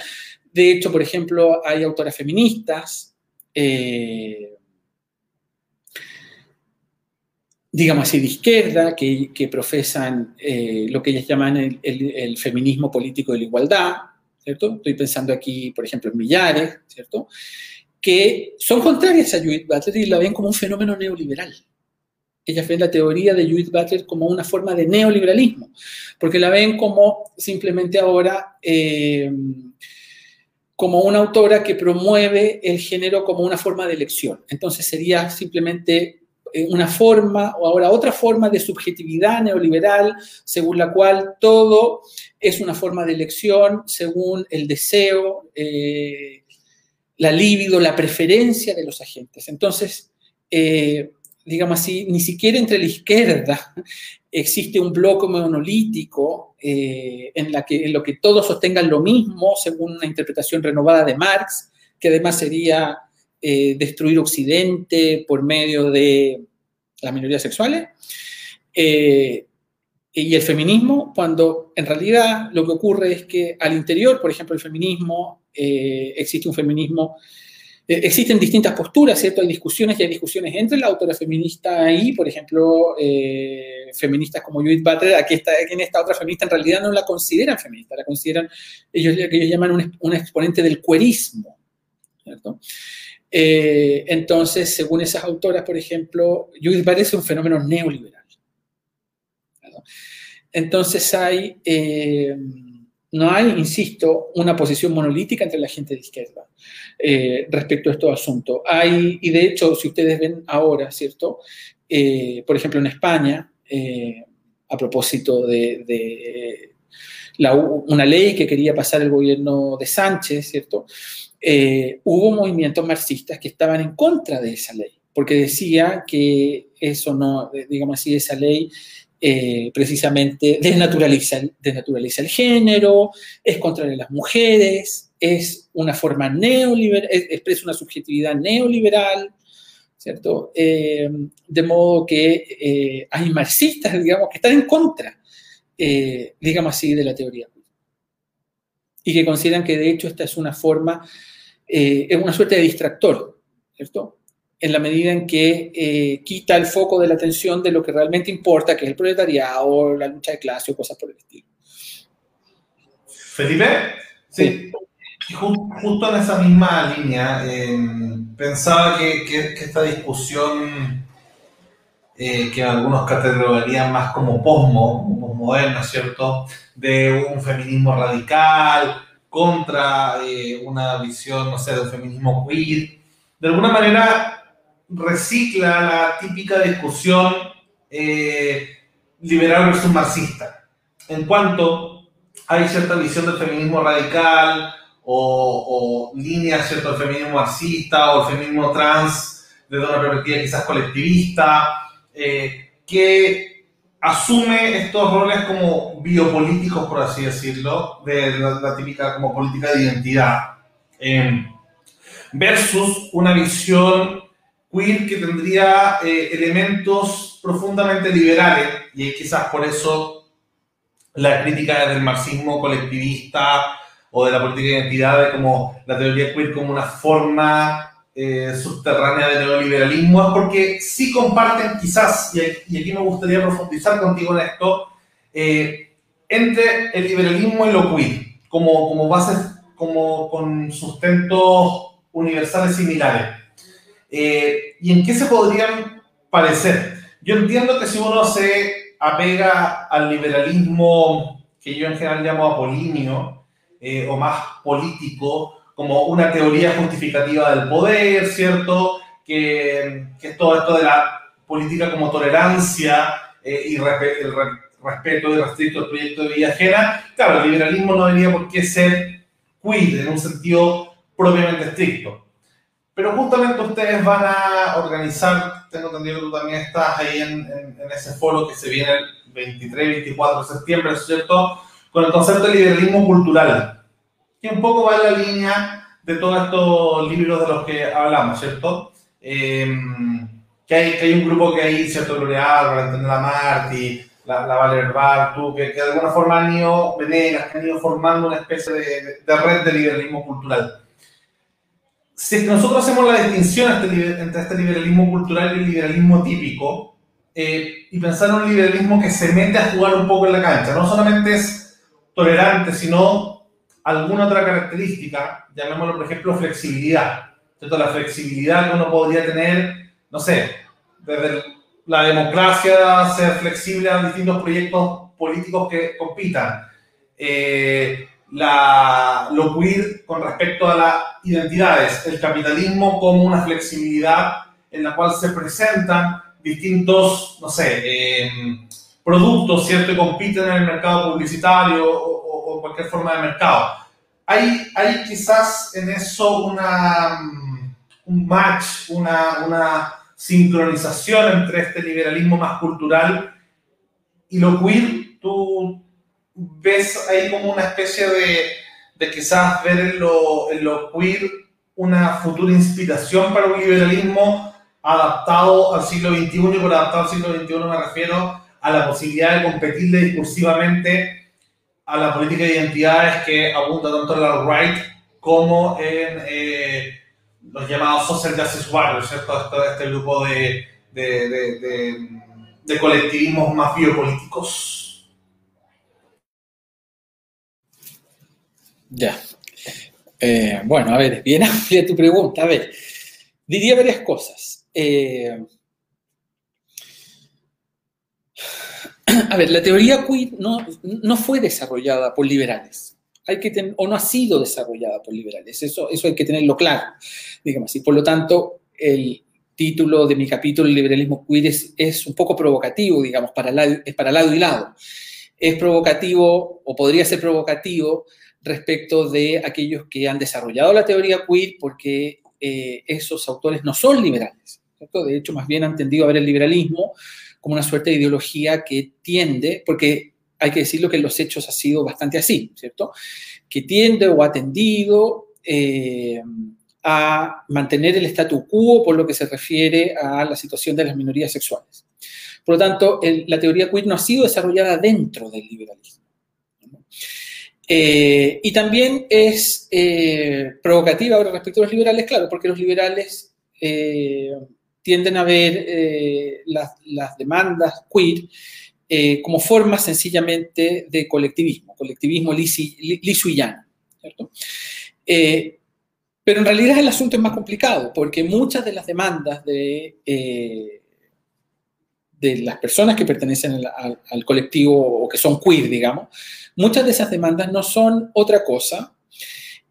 De hecho, por ejemplo, hay autoras feministas, digamos así, de izquierda, que, profesan eh, lo que ellas llaman el, feminismo político de la igualdad, ¿cierto? Estoy pensando aquí, por ejemplo, en Millares, ¿cierto? Que son contrarias a Judith Butler y la ven como un fenómeno neoliberal. Ellas ven la teoría de Judith Butler como una forma de neoliberalismo, porque la ven como simplemente ahora... Eh, como una autora que promueve el género como una forma de elección. Entonces sería simplemente una forma o ahora otra forma de subjetividad neoliberal según la cual todo es una forma de elección según el deseo, eh, la libido, la preferencia de los agentes. Entonces, eh, digamos así, ni siquiera entre la izquierda existe un bloque monolítico en, en lo que todos sostengan lo mismo según una interpretación renovada de Marx, que además sería eh, destruir Occidente por medio de las minorías sexuales, eh, y el feminismo, cuando en realidad lo que ocurre es que al interior, por ejemplo, el feminismo, eh, existe un feminismo, existen distintas posturas, ¿cierto? Hay discusiones y hay discusiones entre la autora feminista y, por ejemplo, feministas como Judith Butler, aquí, está, en esta otra feminista en realidad no la consideran feminista, la consideran, ellos, ellos llaman un, un exponente del cuerismo, ¿cierto? Eh, entonces, según esas autoras, por ejemplo, Judith es un fenómeno neoliberal. Entonces hay, eh, no hay, insisto, una posición monolítica entre la gente de izquierda eh, respecto a estos asuntos. Hay, y de hecho, si ustedes ven ahora, ¿cierto? por ejemplo, en España, a propósito de, una ley que quería pasar el gobierno de Sánchez, ¿cierto? Eh, hubo movimientos marxistas que estaban en contra de esa ley, porque decía que eso no, digamos así, esa ley eh, precisamente desnaturaliza, el género, es contra las mujeres, es una forma neoliberal, expresa una subjetividad neoliberal, ¿cierto? Eh, de modo que hay marxistas, digamos, que están en contra, digamos así, de la teoría y que consideran que de hecho esta es una forma eh, es una suerte de distractor, ¿cierto? En la medida en que eh, quita el foco de la atención de lo que realmente importa, que es el proletariado, la lucha de clase o cosas por el estilo. Felipe, sí. Justo en esa misma línea, em, pensaba que, que, esta discusión eh, que algunos catalogarían más como posmo, posmoderno, ¿cierto? De un feminismo radical, contra eh, una visión, no sé, del feminismo queer. De alguna manera recicla la típica discusión eh, liberal versus marxista. En cuanto hay cierta visión del feminismo radical o, o líneas, ¿cierto?, feminismo marxista o feminismo trans desde una perspectiva quizás colectivista, eh, que asume estos roles como biopolíticos, por así decirlo, de la, típica como política de identidad, em, versus una visión queer que tendría eh, elementos profundamente liberales, y quizás por eso la crítica del marxismo colectivista o de la política de identidad de como la teoría queer como una forma eh, subterránea del neoliberalismo es porque sí comparten quizás, y aquí me gustaría profundizar contigo en esto, eh, entre el liberalismo y lo queer, como, como bases, como con sustentos universales similares. Eh, ¿Y en qué se podrían parecer? Yo entiendo que si uno se apega al liberalismo que yo en general llamo apolíneo, o más político, como una teoría justificativa del poder, ¿cierto? Que, que es todo esto de la política como tolerancia eh, y el respeto y restricto al proyecto de vida ajena. Claro, el liberalismo no debería por qué ser queer en un sentido propiamente estricto. Pero justamente ustedes van a organizar, tengo entendido que tú también estás ahí en, en, ese foro que se viene el 23-24 de septiembre, ¿cierto? Con el concepto de liberalismo cultural que un poco va en la línea de todos estos libros de los que hablamos, ¿cierto? Em, que, hay, que hay un grupo que hay, ¿cierto? L'Oreal, Valentina Marti, la, la Valer Bartu, que, que, de alguna forma han ido, Venegas, que han ido formando una especie de, de red de liberalismo cultural. Si nosotros hacemos la distinción entre, entre este liberalismo cultural y el liberalismo típico, eh, y pensar en un liberalismo que se mete a jugar un poco en la cancha, no solamente es tolerante, sino alguna otra característica, llamémoslo por ejemplo flexibilidad, ¿cierto? la flexibilidad que uno podría tener, no sé, desde la democracia, ser flexible a distintos proyectos políticos que compitan, eh, la, lo queer con respecto a las identidades, el capitalismo como una flexibilidad en la cual se presentan distintos, no sé, eh, productos, ¿cierto? Y compiten en el mercado publicitario cualquier forma de mercado. Hay, hay quizás en eso una, un match, una, una sincronización entre este liberalismo más cultural y lo queer. Tú ves ahí como una especie de, de quizás ver en lo, en lo queer una futura inspiración para un liberalismo adaptado al siglo XXI, y por adaptado al siglo XXI me refiero a la posibilidad de competirle discursivamente a la política de identidades que abunda tanto en la right como en eh, los llamados social justice warriors, ¿cierto? Este, grupo de, de colectivismos más biopolíticos. Ya. Eh, bueno, a ver, bien amplia tu pregunta. A ver, diría varias cosas. Eh, a ver, la teoría queer no, no fue desarrollada por liberales. Hay que o no ha sido desarrollada por liberales. Eso, eso hay que tenerlo claro, digamos así. Por lo tanto, el título de mi capítulo, liberalismo queer, es, es un poco provocativo, digamos, para, la, es para lado y lado. Es provocativo, o podría ser provocativo, respecto de aquellos que han desarrollado la teoría queer, porque eh, esos autores no son liberales. De hecho, más bien han tendido a ver el liberalismo como una suerte de ideología que tiende, porque hay que decirlo que en los hechos ha sido bastante así, ¿cierto? Que tiende o ha tendido eh, a mantener el statu quo por lo que se refiere a la situación de las minorías sexuales. Por lo tanto, la teoría queer no ha sido desarrollada dentro del liberalismo. Eh, y también es eh, provocativa ahora respecto a los liberales, claro, porque los liberales tienden a ver eh, las, demandas queer eh, como formas sencillamente de colectivismo, colectivismo liso ¿cierto? pero en realidad el asunto es más complicado, porque muchas de las demandas de, las personas que pertenecen al, colectivo o que son queer, digamos, muchas de esas demandas no son otra cosa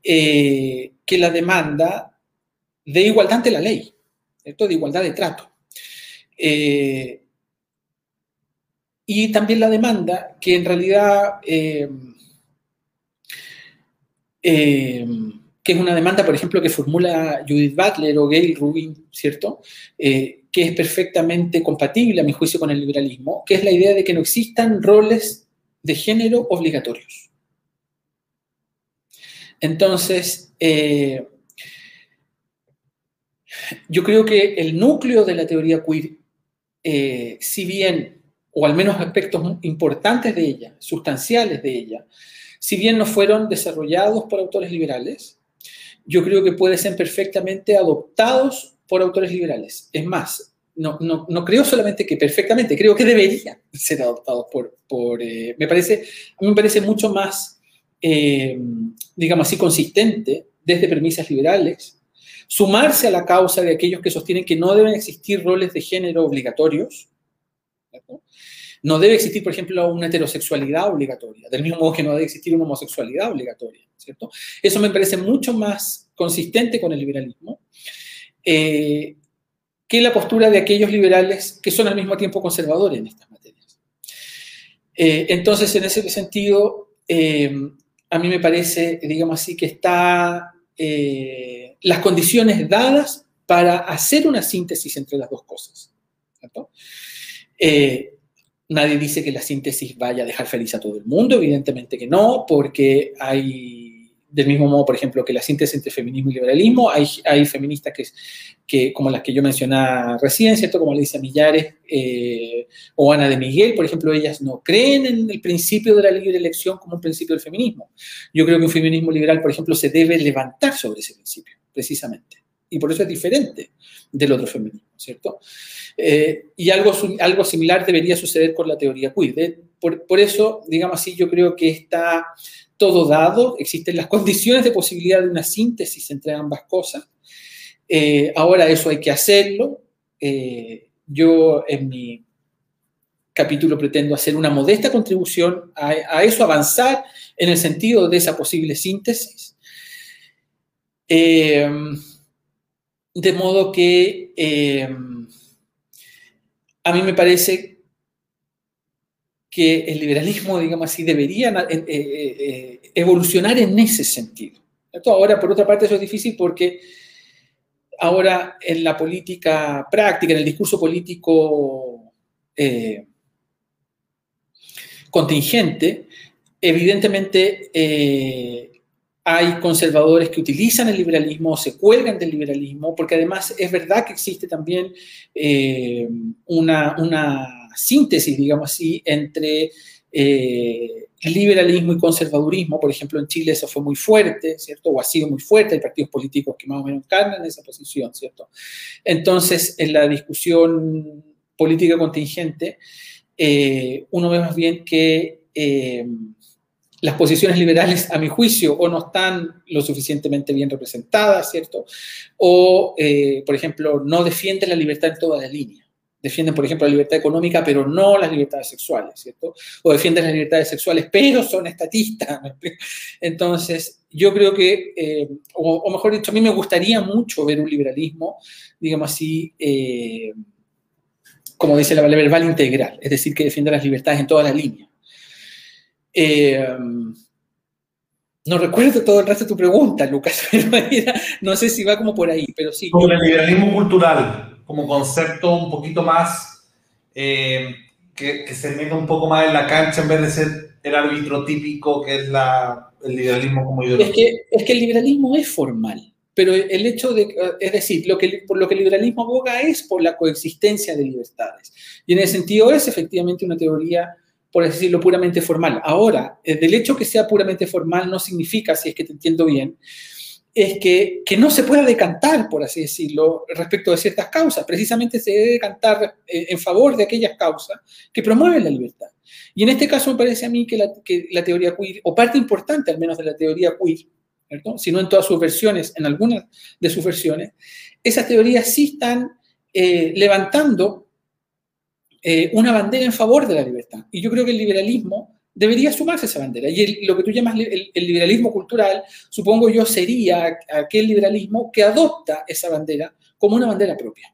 eh, que la demanda de igualdad ante la ley, ¿cierto? de igualdad de trato. Eh, y también la demanda que en realidad, eh, que es una demanda, por ejemplo, que formula Judith Butler o Gail Rubin, ¿cierto? que es perfectamente compatible, a mi juicio, con el liberalismo, que es la idea de que no existan roles de género obligatorios. Entonces, eh, yo creo que el núcleo de la teoría queer, eh, si bien, o al menos aspectos importantes de ella, sustanciales de ella, si bien no fueron desarrollados por autores liberales, yo creo que pueden ser perfectamente adoptados por autores liberales. Es más, no, no, no, creo solamente que perfectamente, creo que deberían ser adoptados por, por eh, me parece, me parece mucho más, eh, digamos así, consistente desde premisas liberales, sumarse a la causa de aquellos que sostienen que no deben existir roles de género obligatorios. No debe existir, por ejemplo, una heterosexualidad obligatoria, del mismo modo que no debe existir una homosexualidad obligatoria, ¿cierto? Eso me parece mucho más consistente con el liberalismo. Eh, que la postura de aquellos liberales que son al mismo tiempo conservadores en estas materias. Eh, entonces, en ese sentido, eh, a mí me parece, digamos así, que está eh, las condiciones dadas para hacer una síntesis entre las dos cosas. nadie dice que la síntesis vaya a dejar feliz a todo el mundo, evidentemente que no, porque hay del mismo modo, por ejemplo, que la síntesis entre feminismo y liberalismo, hay, feministas que, como las que yo mencionaba recién, ¿cierto? Como Alicia Millares eh, o Ana de Miguel, por ejemplo, ellas no creen en el principio de la libre elección como un principio del feminismo. Yo creo que un feminismo liberal, por ejemplo, se debe levantar sobre ese principio, precisamente. Y por eso es diferente del otro feminismo, ¿cierto? Eh, y algo, algo similar debería suceder con la teoría queer. Por, por eso, digamos así, yo creo que está todo dado, existen las condiciones de posibilidad de una síntesis entre ambas cosas. Eh, ahora eso hay que hacerlo. Eh, yo en mi capítulo pretendo hacer una modesta contribución a, eso, avanzar en el sentido de esa posible síntesis. Eh, de modo que a mí me parece que el liberalismo, digamos así, debería eh, eh, eh, evolucionar en ese sentido. Ahora, por otra parte, eso es difícil porque ahora en la política práctica, en el discurso político contingente, evidentemente hay conservadores que utilizan el liberalismo, se cuelgan del liberalismo, porque además es verdad que existe también una, una síntesis, digamos así, entre eh, liberalismo y conservadurismo. Por ejemplo, en Chile eso fue muy fuerte, ¿cierto? O ha sido muy fuerte. Hay partidos políticos que más o menos encarnan esa posición, ¿cierto? Entonces, en la discusión política contingente, eh, uno ve más bien que eh, las posiciones liberales, a mi juicio, o no están lo suficientemente bien representadas, ¿cierto? O, por ejemplo, no defienden la libertad en toda la línea defienden, por ejemplo, la libertad económica, pero no las libertades sexuales, ¿cierto? O defienden las libertades sexuales, pero son estatistas. Entonces, yo creo que, eh, o, mejor dicho, a mí me gustaría mucho ver un liberalismo, digamos así, eh, como dice la palabra verbal integral, es decir, que defienda las libertades en toda la línea. Eh, no recuerdo todo el resto de tu pregunta, Lucas, no sé si va como por ahí, pero sí. Con el liberalismo cultural como concepto un poquito más eh, que, se meta un poco más en la cancha en vez de ser el árbitro típico que es la, el liberalismo como ideología. Es que, es que el liberalismo es formal, pero el hecho de, es decir, lo que, por lo que el liberalismo aboga es por la coexistencia de libertades. Y en ese sentido es efectivamente una teoría por decirlo, puramente formal. Ahora, el hecho que sea puramente formal no significa, si es que te entiendo bien, es que, no se pueda decantar, por así decirlo, respecto de ciertas causas. Precisamente se debe decantar eh, en favor de aquellas causas que promueven la libertad. Y en este caso me parece a mí que la, teoría queer, o parte importante al menos de la teoría queer, si no en todas sus versiones, en algunas de sus versiones, esas teorías sí están eh, levantando eh, una bandera en favor de la libertad. Y yo creo que el liberalismo debería sumarse esa bandera. Y lo que tú llamas el, liberalismo cultural, supongo yo, sería aquel liberalismo que adopta esa bandera como una bandera propia.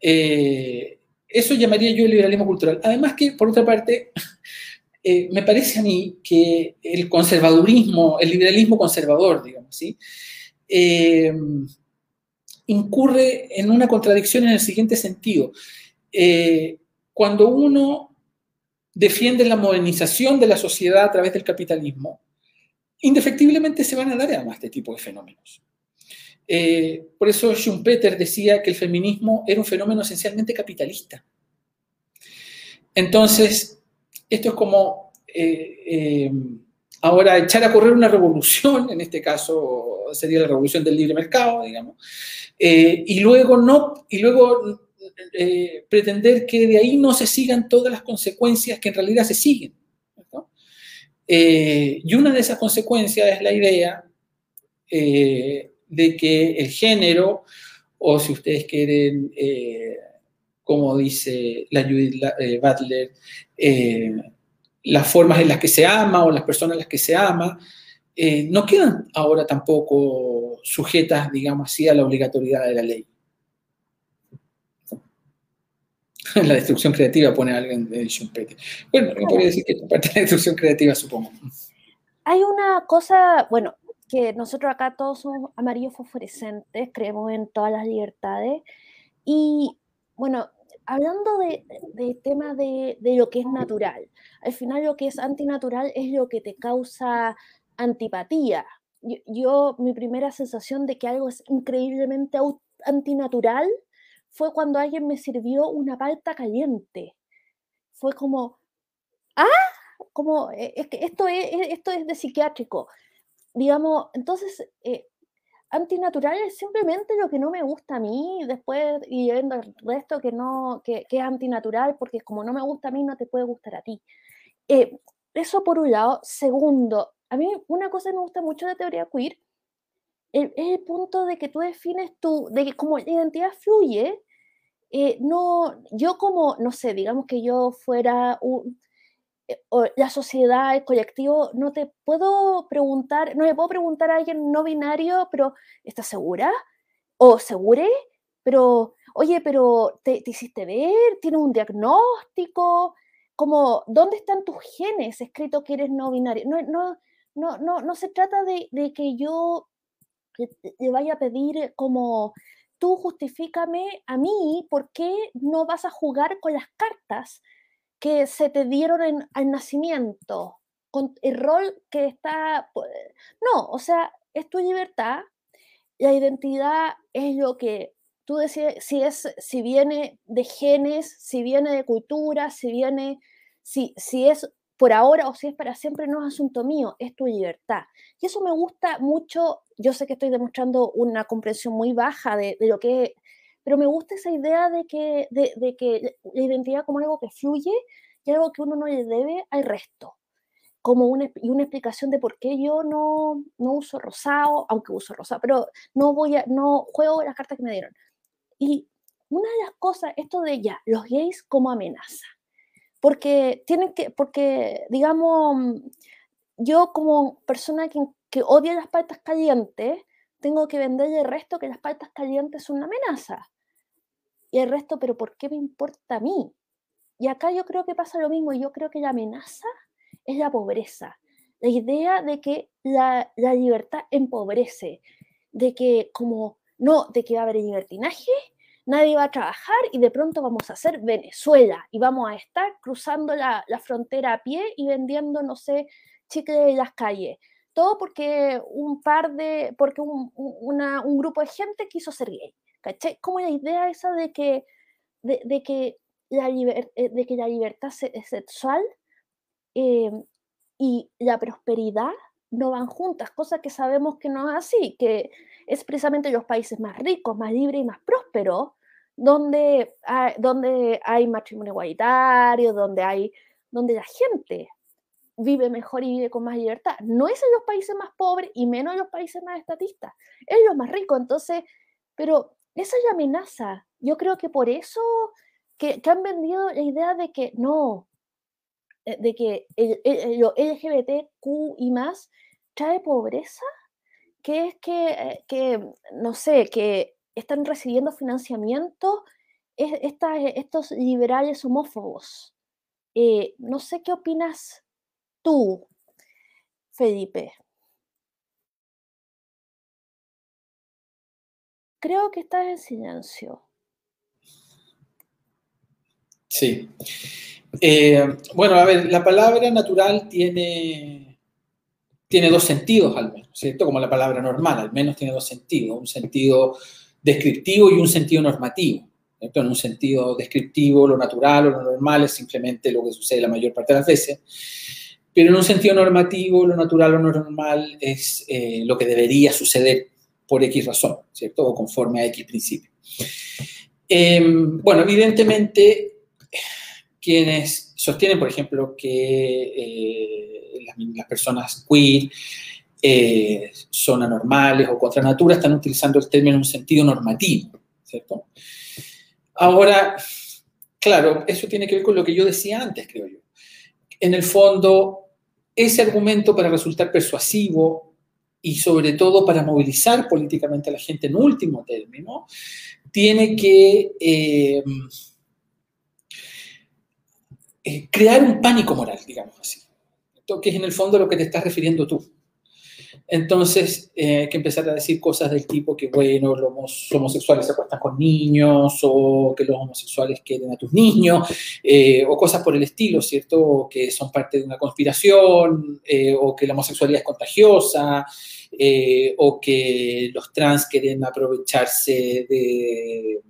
Eh, eso llamaría yo el liberalismo cultural. Además que, por otra parte, eh, me parece a mí que el conservadurismo, el liberalismo conservador, digamos, ¿sí? Eh, incurre en una contradicción en el siguiente sentido. cuando uno defienden la modernización de la sociedad a través del capitalismo, indefectiblemente se van a dar además este tipo de fenómenos. Eh, por eso Schumpeter decía que el feminismo era un fenómeno esencialmente capitalista. Entonces, esto es como eh, eh, ahora echar a correr una revolución, en este caso sería la revolución del libre mercado, digamos, y luego no, y luego eh, pretender que de ahí no se sigan todas las consecuencias que en realidad se siguen. Eh, y una de esas consecuencias es la idea eh, de que el género, o si ustedes quieren, como dice la Judith Butler, las formas en las que se ama o las personas en las que se ama, no quedan ahora tampoco sujetas, digamos así, a la obligatoriedad de la ley. la destrucción creativa pone alguien de Schumpeter. Bueno, me podría decir que es parte de la destrucción creativa, supongo. Hay una cosa, bueno, que nosotros acá todos somos amarillos fosforescentes, creemos en todas las libertades. Y bueno, hablando de, de tema de, de, lo que es natural, al final lo que es antinatural es lo que te causa antipatía. Yo, mi primera sensación de que algo es increíblemente antinatural fue cuando alguien me sirvió una palta caliente. Fue como, ah, como, eh, es que esto es, esto es de psiquiátrico. Digamos, entonces, eh, antinatural es simplemente lo que no me gusta a mí, después y viendo el resto que no, que, es antinatural, porque como no me gusta a mí, no te puede gustar a ti. Eh, eso por un lado. Segundo, a mí una cosa que me gusta mucho de teoría queer es el punto de que tú defines tu, de que como la identidad fluye, eh, no, yo como, no sé, digamos que yo fuera eh, la sociedad, el colectivo, no te puedo preguntar, no le puedo preguntar a alguien no binario, pero ¿estás segura? ¿O segure? Pero, oye, pero ¿te, hiciste ver? ¿Tienes un diagnóstico? Como, ¿dónde están tus genes escrito que eres no binario? No, no, no, no, no se trata de, que yo le vaya a pedir como, tú justifícame a mí por qué no vas a jugar con las cartas que se te dieron en, al nacimiento, con el rol que está... No, o sea, es tu libertad, la identidad es lo que tú decides, si, es, si viene de genes, si viene de cultura, si viene, si, si es por ahora o si es para siempre, no es asunto mío, es tu libertad. Y eso me gusta mucho, yo sé que estoy demostrando una comprensión muy baja de, de lo que pero me gusta esa idea de que, de, que la identidad como algo que fluye y algo que uno no le debe al resto. Como una, y una explicación de por qué yo no, no uso rosado, aunque uso rosado, pero no voy a, no juego las cartas que me dieron. Y una de las cosas, esto de ya, los gays como amenaza. Porque tienen que, porque digamos, yo como persona que, odia las paltas calientes, tengo que venderle el resto que las paltas calientes son una amenaza y el resto, pero ¿por qué me importa a mí? Y acá yo creo que pasa lo mismo, yo creo que la amenaza es la pobreza, la idea de que la, libertad empobrece, de que como, no, de que va a haber libertinaje, nadie va a trabajar y de pronto vamos a hacer Venezuela y vamos a estar cruzando la, frontera a pie y vendiendo, no sé, chicle en las calles. Todo porque un par de, porque un, un grupo de gente quiso ser gay. ¿Cachai? Como la idea esa de que, de, que, la, eh, de que la libertad sexual eh, y la prosperidad no van juntas, cosa que sabemos que no es así, que es precisamente los países más ricos, más libres y más prósperos, donde hay, donde hay matrimonio igualitario, donde, hay, donde la gente vive mejor y vive con más libertad. No es en los países más pobres y menos en los países más estatistas, es los más ricos. Entonces, pero esa es la amenaza. Yo creo que por eso que, han vendido la idea de que no, de que lo LGBTQ y más trae pobreza, que es que, eh, que, no sé, que están recibiendo financiamiento estos liberales homófobos. Eh, no sé qué opinas tú, Felipe. Creo que estás en silencio. Sí. Eh, bueno, a ver, la palabra natural tiene, tiene dos sentidos al menos, ¿cierto? Como la palabra normal, al menos tiene dos sentidos, un sentido descriptivo y un sentido normativo. ¿cierto? En un sentido descriptivo, lo natural o lo normal es simplemente lo que sucede la mayor parte de las veces. Pero en un sentido normativo, lo natural o lo normal es eh, lo que debería suceder por X razón, ¿cierto? O conforme a X principio. Em, bueno, evidentemente, quienes sostienen, por ejemplo, que eh, las, personas queer eh, son anormales o contra natura, están utilizando el término en un sentido normativo. Ahora, claro, eso tiene que ver con lo que yo decía antes, creo yo. En el fondo, ese argumento para resultar persuasivo y sobre todo para movilizar políticamente a la gente en último término, tiene que eh, eh, crear un pánico moral, digamos así, que es en el fondo lo que te estás refiriendo tú. Entonces, eh, hay que empezar a decir cosas del tipo que, bueno, los homosexuales se acuestan con niños, o que los homosexuales quieren a tus niños, eh, o cosas por el estilo, ¿cierto? O que son parte de una conspiración, eh, o que la homosexualidad es contagiosa, o que los trans quieren aprovecharse de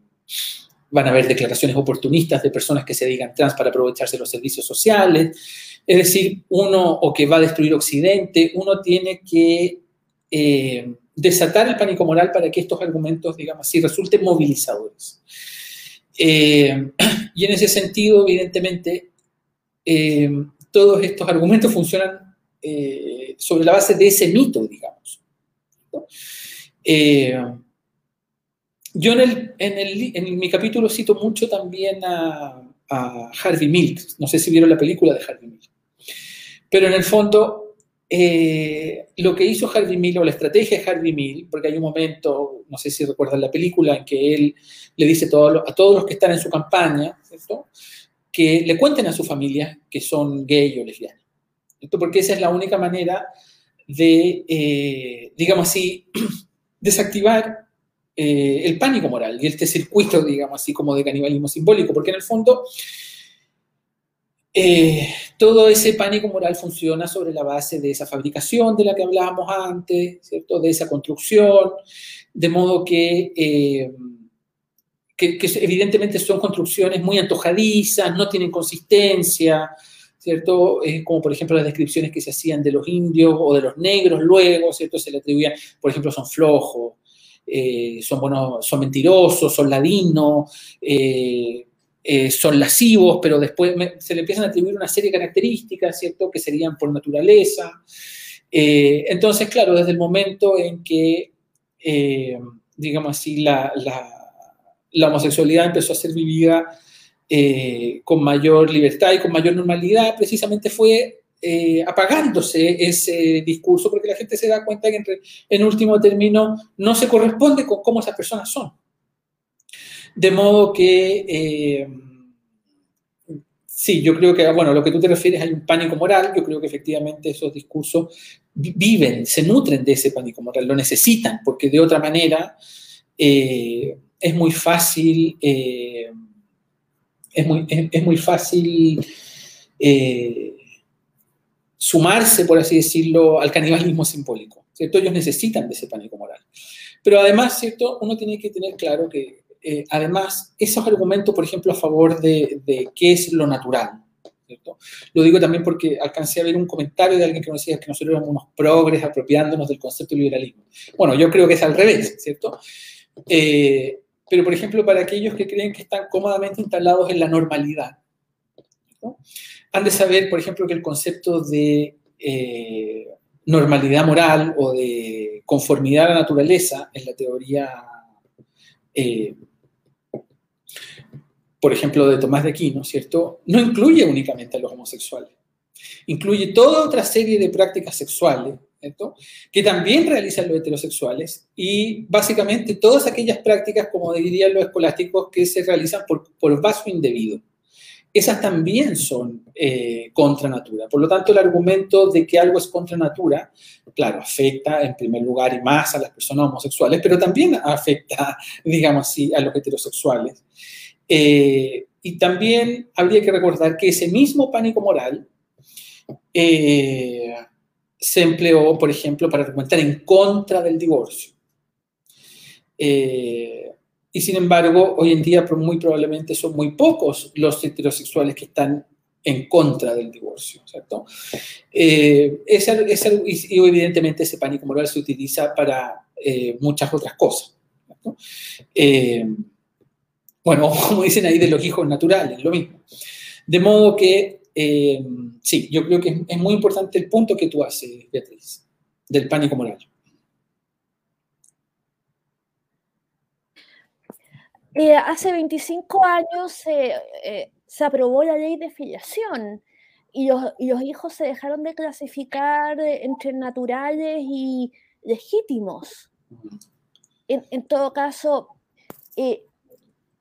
van a haber declaraciones oportunistas de personas que se digan trans para aprovecharse de los servicios sociales. Es decir, uno, o que va a destruir Occidente, uno tiene que eh, desatar el pánico moral para que estos argumentos, digamos así, resulten movilizadores. Eh, y en ese sentido, evidentemente, eh, todos estos argumentos funcionan sobre la base de ese mito, digamos. Yo en, en, mi capítulo cito mucho también a, Harvey Milk. No sé si vieron la película de Harvey Milk. Pero en el fondo, eh, lo que hizo Harvey Milk o la estrategia de Harvey Milk, porque hay un momento, no sé si recuerdan la película, en que él le dice a todos los que están en su campaña, que le cuenten a su familia que son gay o lesbianas. Porque esa es la única manera de, eh, digamos así, desactivar eh, el pánico moral y este circuito, digamos así, como de canibalismo simbólico, porque en el fondo eh, todo ese pánico moral funciona sobre la base de esa fabricación de la que hablábamos antes, ¿cierto? De esa construcción, de modo que, eh, que, evidentemente son construcciones muy antojadizas, no tienen consistencia, ¿cierto? como por ejemplo las descripciones que se hacían de los indios o de los negros luego, ¿cierto? Se le atribuían, por ejemplo, son flojos, eh, son, son mentirosos, son ladinos, eh, eh, son lascivos, pero después se le empiezan a atribuir una serie de características, ¿cierto?, que serían por naturaleza. entonces, claro, desde el momento en que, digamos así, la, la, homosexualidad empezó a ser vivida con mayor libertad y con mayor normalidad, precisamente fue eh, apagándose ese discurso porque la gente se da cuenta que en, último término no se corresponde con cómo esas personas son. De modo que, eh, sí, yo creo que, bueno, lo que tú te refieres hay un pánico moral, yo creo que efectivamente esos discursos viven, se nutren de ese pánico moral, lo necesitan, porque de otra manera eh, es muy fácil, es, muy, es, muy fácil sumarse, por así decirlo, al canibalismo simbólico. ¿cierto? Ellos necesitan de ese pánico moral. Pero además, ¿cierto? Uno tiene que tener claro que, eh, además, esos argumentos, por ejemplo, a favor de, qué es lo natural, ¿cierto? Lo digo también porque alcancé a ver un comentario de alguien que nos decía que nosotros éramos unos progres apropiándonos del concepto de liberalismo. Bueno, yo creo que es al revés, ¿cierto? Eh, pero, por ejemplo, para aquellos que creen que están cómodamente instalados en la normalidad, ¿cierto? Han de saber, por ejemplo, que el concepto de eh, normalidad moral o de conformidad a la naturaleza en la teoría, eh, por ejemplo, de Tomás de Aquino, ¿cierto? No incluye únicamente a los homosexuales. Incluye toda otra serie de prácticas sexuales, ¿cierto? Que también realizan los heterosexuales y básicamente todas aquellas prácticas, como dirían los escolásticos, que se realizan por, por vaso indebido esas también son eh, contra natura. Por lo tanto, el argumento de que algo es contra natura, claro, afecta en primer lugar y más a las personas homosexuales, pero también afecta, digamos así, a los heterosexuales. Eh, y también habría que recordar que ese mismo pánico moral eh, se empleó, por ejemplo, para argumentar en contra del divorcio. Eh, y sin embargo, hoy en día muy probablemente son muy pocos los heterosexuales que están en contra del divorcio, ¿cierto? Eh, y, evidentemente ese pánico moral se utiliza para eh, muchas otras cosas. Eh, bueno, como dicen ahí de los hijos naturales, lo mismo. De modo que, sí, yo creo que es muy importante el punto que tú haces, Beatriz, del pánico moral. Eh, hace 25 años eh, se aprobó la ley de filiación y los, hijos se dejaron de clasificar entre naturales y legítimos. En, todo caso, eh,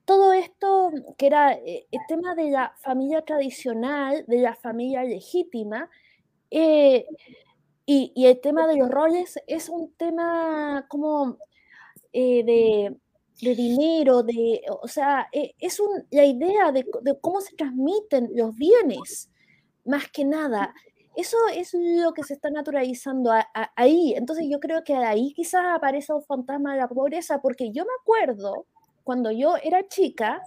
todo esto que era el tema de la familia tradicional, de la familia legítima, Y, y, el tema de los roles es un tema como eh, de, de, dinero, de, o sea, eh, es un, la idea de, de, cómo se transmiten los bienes, más que nada. Eso es lo que se está naturalizando a, a, ahí. Entonces yo creo que ahí quizás aparece un fantasma de la pobreza, porque yo me acuerdo cuando yo era chica,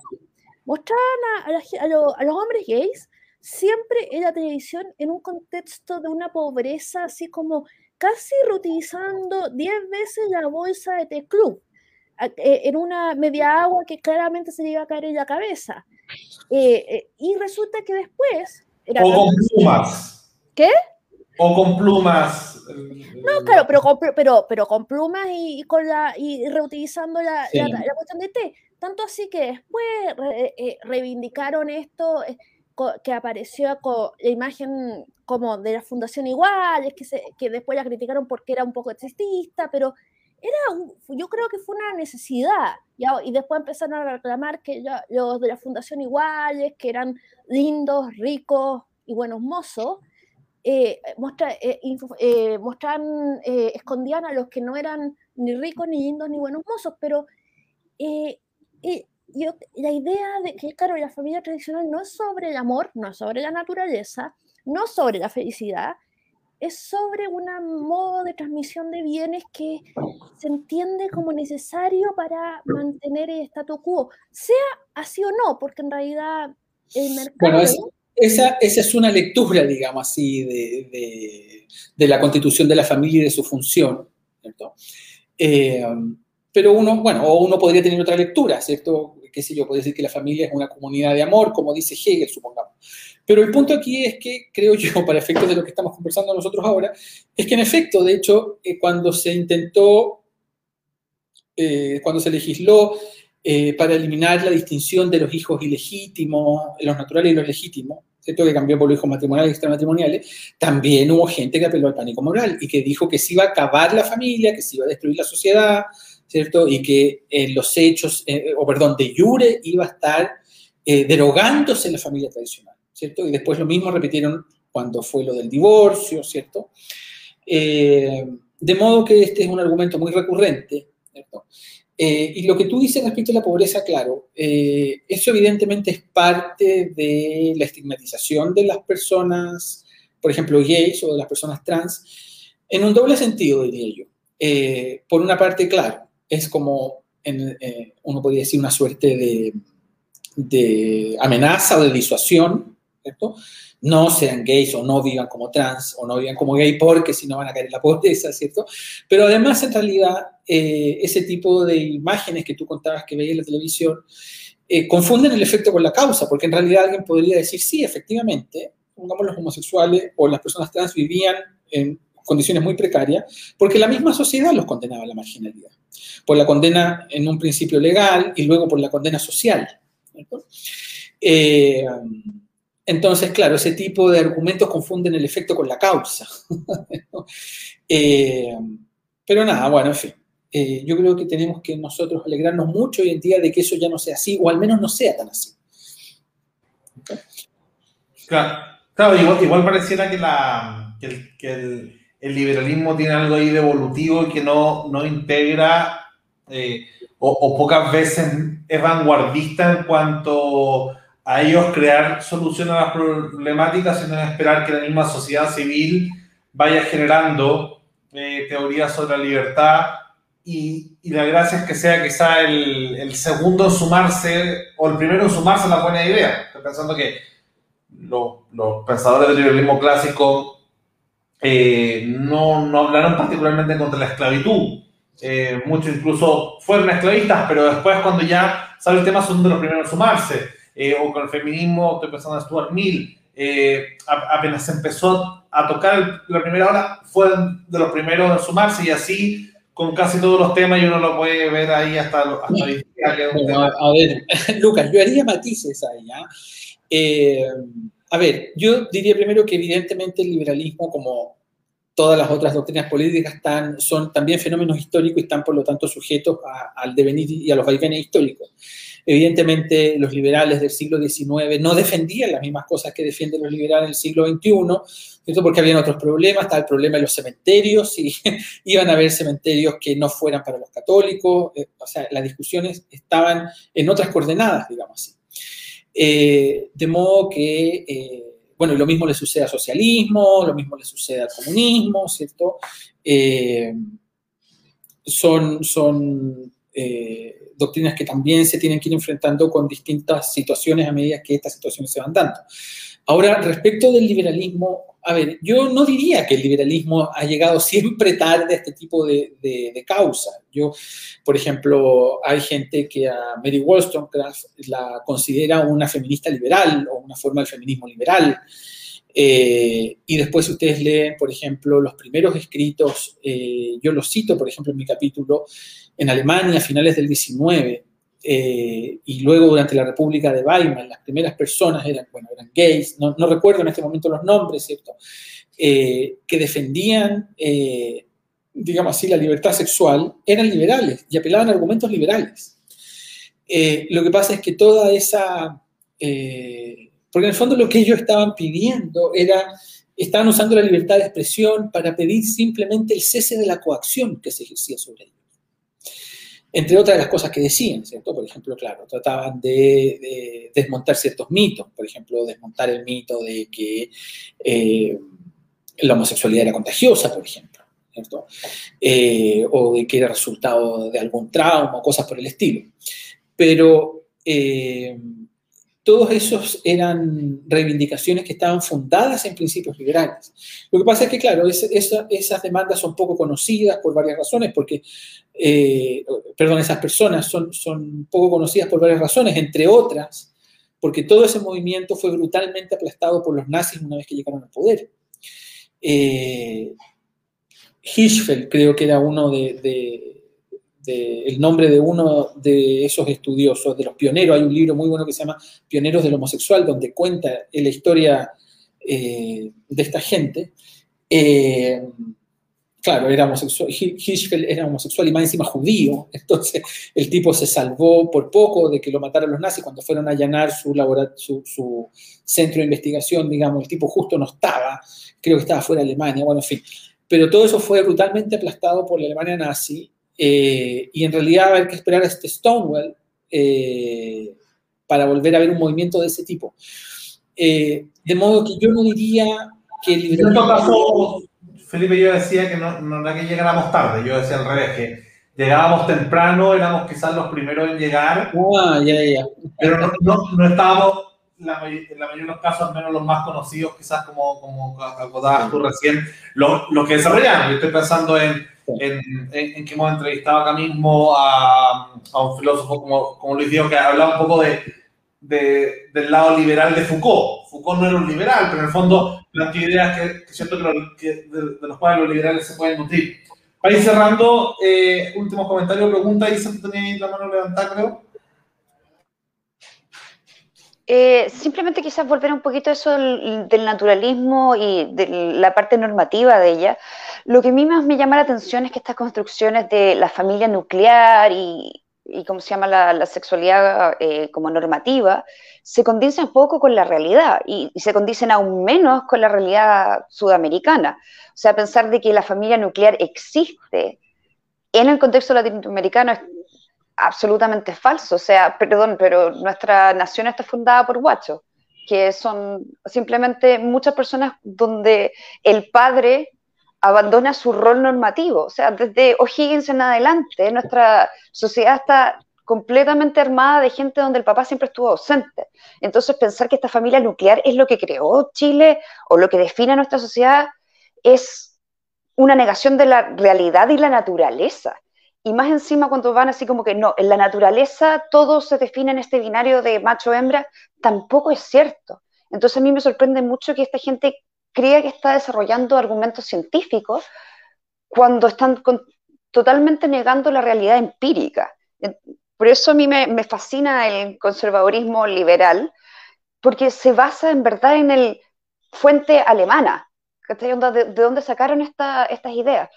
mostraban a, a, a los hombres gays siempre en la televisión en un contexto de una pobreza así como casi reutilizando 10 veces la bolsa de T-Club en una media agua que claramente se le iba a caer en la cabeza. Eh, eh, y resulta que después... Era o con plumas. ¿Qué? O con plumas. No, claro, pero con, pero, pero con plumas y, y con la, y reutilizando la, sí. la, la, cuestión de té. Tanto así que después re, eh, reivindicaron esto que apareció con la imagen como de la Fundación Iguales, que, se, que después la criticaron porque era un poco sexista, pero era yo creo que fue una necesidad. Y después empezaron a reclamar que ya, los de la Fundación Iguales, que eran lindos, ricos y buenos mozos, eh, eh, eh, mostraban, escondían a los que no eran ni ricos, ni lindos, ni buenos mozos, pero yo, la idea de que, claro, la familia tradicional no es sobre el amor, no es sobre la naturaleza, no sobre la felicidad, es sobre un modo de transmisión de bienes que se entiende como necesario para mantener el statu quo, sea así o no, porque en realidad el mercado... Bueno, es, esa, esa, es una lectura, digamos así, de, de, de, la constitución de la familia y de su función, ¿cierto? Eh, pero uno, bueno, o uno podría tener otra lectura, ¿cierto? Qué sé yo, puede decir que la familia es una comunidad de amor, como dice Hegel, supongamos. Pero el punto aquí es que, creo yo, para efectos de lo que estamos conversando nosotros ahora, es que en efecto, de hecho, eh, cuando se intentó, eh, cuando se legisló eh, para eliminar la distinción de los hijos ilegítimos, los naturales y los legítimos, ¿cierto? que cambió por los hijos matrimoniales y extramatrimoniales, también hubo gente que apeló al pánico moral y que dijo que se iba a acabar la familia, que se iba a destruir la sociedad, ¿cierto? Y que en los hechos, eh, o perdón, de jure iba a estar eh, derogándose la familia tradicional, ¿cierto? Y después lo mismo repitieron cuando fue lo del divorcio, ¿cierto? Eh, de modo que este es un argumento muy recurrente, ¿cierto? y lo que tú dices respecto a la pobreza, claro, eso evidentemente es parte de la estigmatización de las personas, por ejemplo, gays o de las personas trans, en un doble sentido, diría yo. por una parte, claro, es como, eh, uno podría decir, una suerte de, de, amenaza o de disuasión, ¿cierto? No sean gays o no vivan como trans o no vivan como gay porque si no van a caer en la pobreza, ¿cierto? Pero además, en realidad, eh, ese tipo de imágenes que tú contabas que veías en la televisión eh, confunden el efecto con la causa, porque en realidad alguien podría decir, sí, efectivamente, pongamos los homosexuales o las personas trans vivían en condiciones muy precarias, porque la misma sociedad los condenaba a la marginalidad por la condena en un principio legal y luego por la condena social. Eh, entonces, claro, ese tipo de argumentos confunden el efecto con la causa. eh, pero nada, bueno, en fin. Eh, yo creo que tenemos que nosotros alegrarnos mucho hoy en día de que eso ya no sea así, o al menos no sea tan así. Claro, claro igual, pareciera que, que el, el, liberalismo tiene algo ahí de evolutivo que no, no integra eh, o, pocas veces es vanguardista en cuanto a ellos crear soluciones a las problemáticas, sino esperar que la misma sociedad civil vaya generando eh, teorías sobre la libertad. Y, y, la gracia es que sea quizá el, el, segundo en sumarse, o el primero en sumarse a la buena idea. Estoy pensando que los pensadores del liberalismo clásico eh, no, no hablaron particularmente contra la esclavitud, eh, muchos incluso fueron esclavistas, pero después cuando ya sale el tema son de los primeros a sumarse, eh, o con el feminismo, estoy pensando en Stuart Mill, eh, apenas empezó a tocar la primera hora, fueron de los primeros a sumarse y así con casi todos los temas y uno lo puede ver ahí hasta, hasta hoy día. Bueno, a, a, ver, Lucas, yo haría matices ahí. ¿eh? A ver, yo diría primero que evidentemente el liberalismo como todas las otras doctrinas políticas están, son también fenómenos históricos y están por lo tanto sujetos al devenir y a los vaivenes históricos. Evidentemente, los liberales del siglo XIX no defendían las mismas cosas que defienden los liberales del siglo XXI, ¿cierto? porque habían otros problemas, estaba el problema de los cementerios, y iban a haber cementerios que no fueran para los católicos, eh, o sea, las discusiones estaban en otras coordenadas, digamos así. Eh, de modo que eh, bueno, y lo mismo le sucede al socialismo, lo mismo le sucede al comunismo, ¿cierto? Eh, son son doctrinas que también se tienen que ir enfrentando con distintas situaciones a medida que estas situaciones se van dando. Ahora, respecto del liberalismo, a ver, yo no diría que el liberalismo ha llegado siempre tarde a este tipo de, de, causa. Yo, por ejemplo, hay gente que a Mary Wollstonecraft la considera una feminista liberal o una forma del feminismo liberal. Eh, y después ustedes leen, por ejemplo, los primeros escritos, eh, yo los cito, por ejemplo, en mi capítulo, en Alemania a finales del 19, eh, y luego durante la República de Weimar, las primeras personas eran, bueno, eran gays, no, recuerdo en este momento los nombres, ¿cierto? Eh, que defendían, eh, digamos así, la libertad sexual, eran liberales y apelaban a argumentos liberales. lo que pasa es que toda esa... porque en el fondo lo que ellos estaban pidiendo era estaban usando la libertad de expresión para pedir simplemente el cese de la coacción que se ejercía sobre ellos entre otras las cosas que decían, ¿cierto? Por ejemplo, claro, trataban de, desmontar ciertos mitos, por ejemplo, desmontar el mito de que eh, la homosexualidad era contagiosa, por ejemplo. Eh, o de que era resultado de algún trauma o cosas por el estilo. Pero eh, todos esos eran reivindicaciones que estaban fundadas en principios liberales. Lo que pasa es que, claro, esas demandas son poco conocidas por varias razones, porque, eh, perdón, esas personas son, son poco conocidas por varias razones, entre otras, porque todo ese movimiento fue brutalmente aplastado por los nazis una vez que llegaron al poder. Eh, Hirschfeld creo que era uno de el nombre de uno de esos estudiosos, de los pioneros. Hay un libro muy bueno que se llama Pioneros del Homosexual, donde cuenta la historia eh, de esta gente. Eh, claro, era homosexual, Hirschfeld era homosexual y más encima judío, entonces el tipo se salvó por poco de que lo mataran los nazis cuando fueron a allanar su, su, su centro de investigación, digamos, el tipo justo no estaba, creo que estaba fuera de Alemania, bueno, en fin. Pero todo eso fue brutalmente aplastado por la Alemania nazi eh, y en realidad hay que esperar a este Stonewall eh, para volver a ver un movimiento de ese tipo. Eh, de modo que yo no diría que el En todo caso, Felipe, yo decía que no, no era que llegáramos tarde, yo decía al revés, que llegábamos temprano, éramos quizás los primeros en llegar, ah, ya, ya. pero no, no, no estábamos la, en la mayoría de los casos, al menos los más conocidos, quizás como, como acordabas tú recién, los, los que desarrollaron. Yo estoy pensando en en, en, que hemos entrevistado acá mismo a, a un filósofo como, como Luis Diego, que hablaba un poco de, de, del lado liberal de Foucault. Foucault no era un liberal, pero en el fondo planteó ideas que, que siento que, que de, de, los cuales los liberales se pueden nutrir. Para ir cerrando, eh, últimos comentarios, pregunta, Isa, tú tenías la mano levantada, creo. Eh, simplemente quizás volver un poquito a eso del, naturalismo y de la parte normativa de ella. Lo que a mí más me llama la atención es que estas construcciones de la familia nuclear y, y cómo se llama la, sexualidad eh, como normativa, se condicen poco con la realidad y, y, se condicen aún menos con la realidad sudamericana. O sea, pensar de que la familia nuclear existe en el contexto latinoamericano es absolutamente falso. O sea, perdón, pero nuestra nación está fundada por guachos, que son simplemente muchas personas donde el padre abandona su rol normativo. O sea, desde O'Higgins en adelante, nuestra sociedad está completamente armada de gente donde el papá siempre estuvo ausente. Entonces, pensar que esta familia nuclear es lo que creó Chile o lo que define a nuestra sociedad es una negación de la realidad y la naturaleza. Y más encima cuando van así como que no, en la naturaleza todo se define en este binario de macho-hembra, tampoco es cierto. Entonces a mí me sorprende mucho que esta gente crea que está desarrollando argumentos científicos cuando están totalmente negando la realidad empírica. Por eso a mí me, me, fascina el conservadurismo liberal, porque se basa en verdad en el fuente alemana, ¿De, de dónde sacaron estas ideas?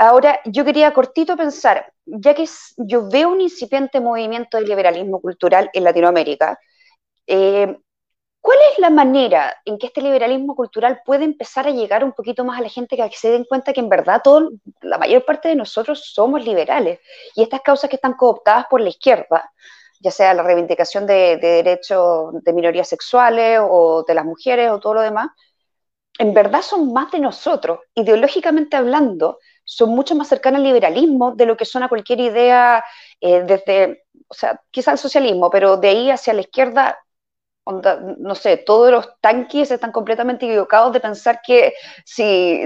Ahora, yo quería cortito pensar, ya que yo veo un incipiente movimiento de liberalismo cultural en Latinoamérica, eh, ¿cuál es la manera en que este liberalismo cultural puede empezar a llegar un poquito más a la gente que se den cuenta que en verdad todo, la mayor parte de nosotros somos liberales y estas causas que están cooptadas por la izquierda, ya sea la reivindicación de, de derechos de minorías sexuales o de las mujeres o todo lo demás, en verdad son más de nosotros, ideológicamente hablando, son mucho más cercanas al liberalismo de lo que son a cualquier idea eh, desde, o sea, quizá el socialismo, pero de ahí hacia la izquierda, no sé, todos los tanques están completamente equivocados de pensar que si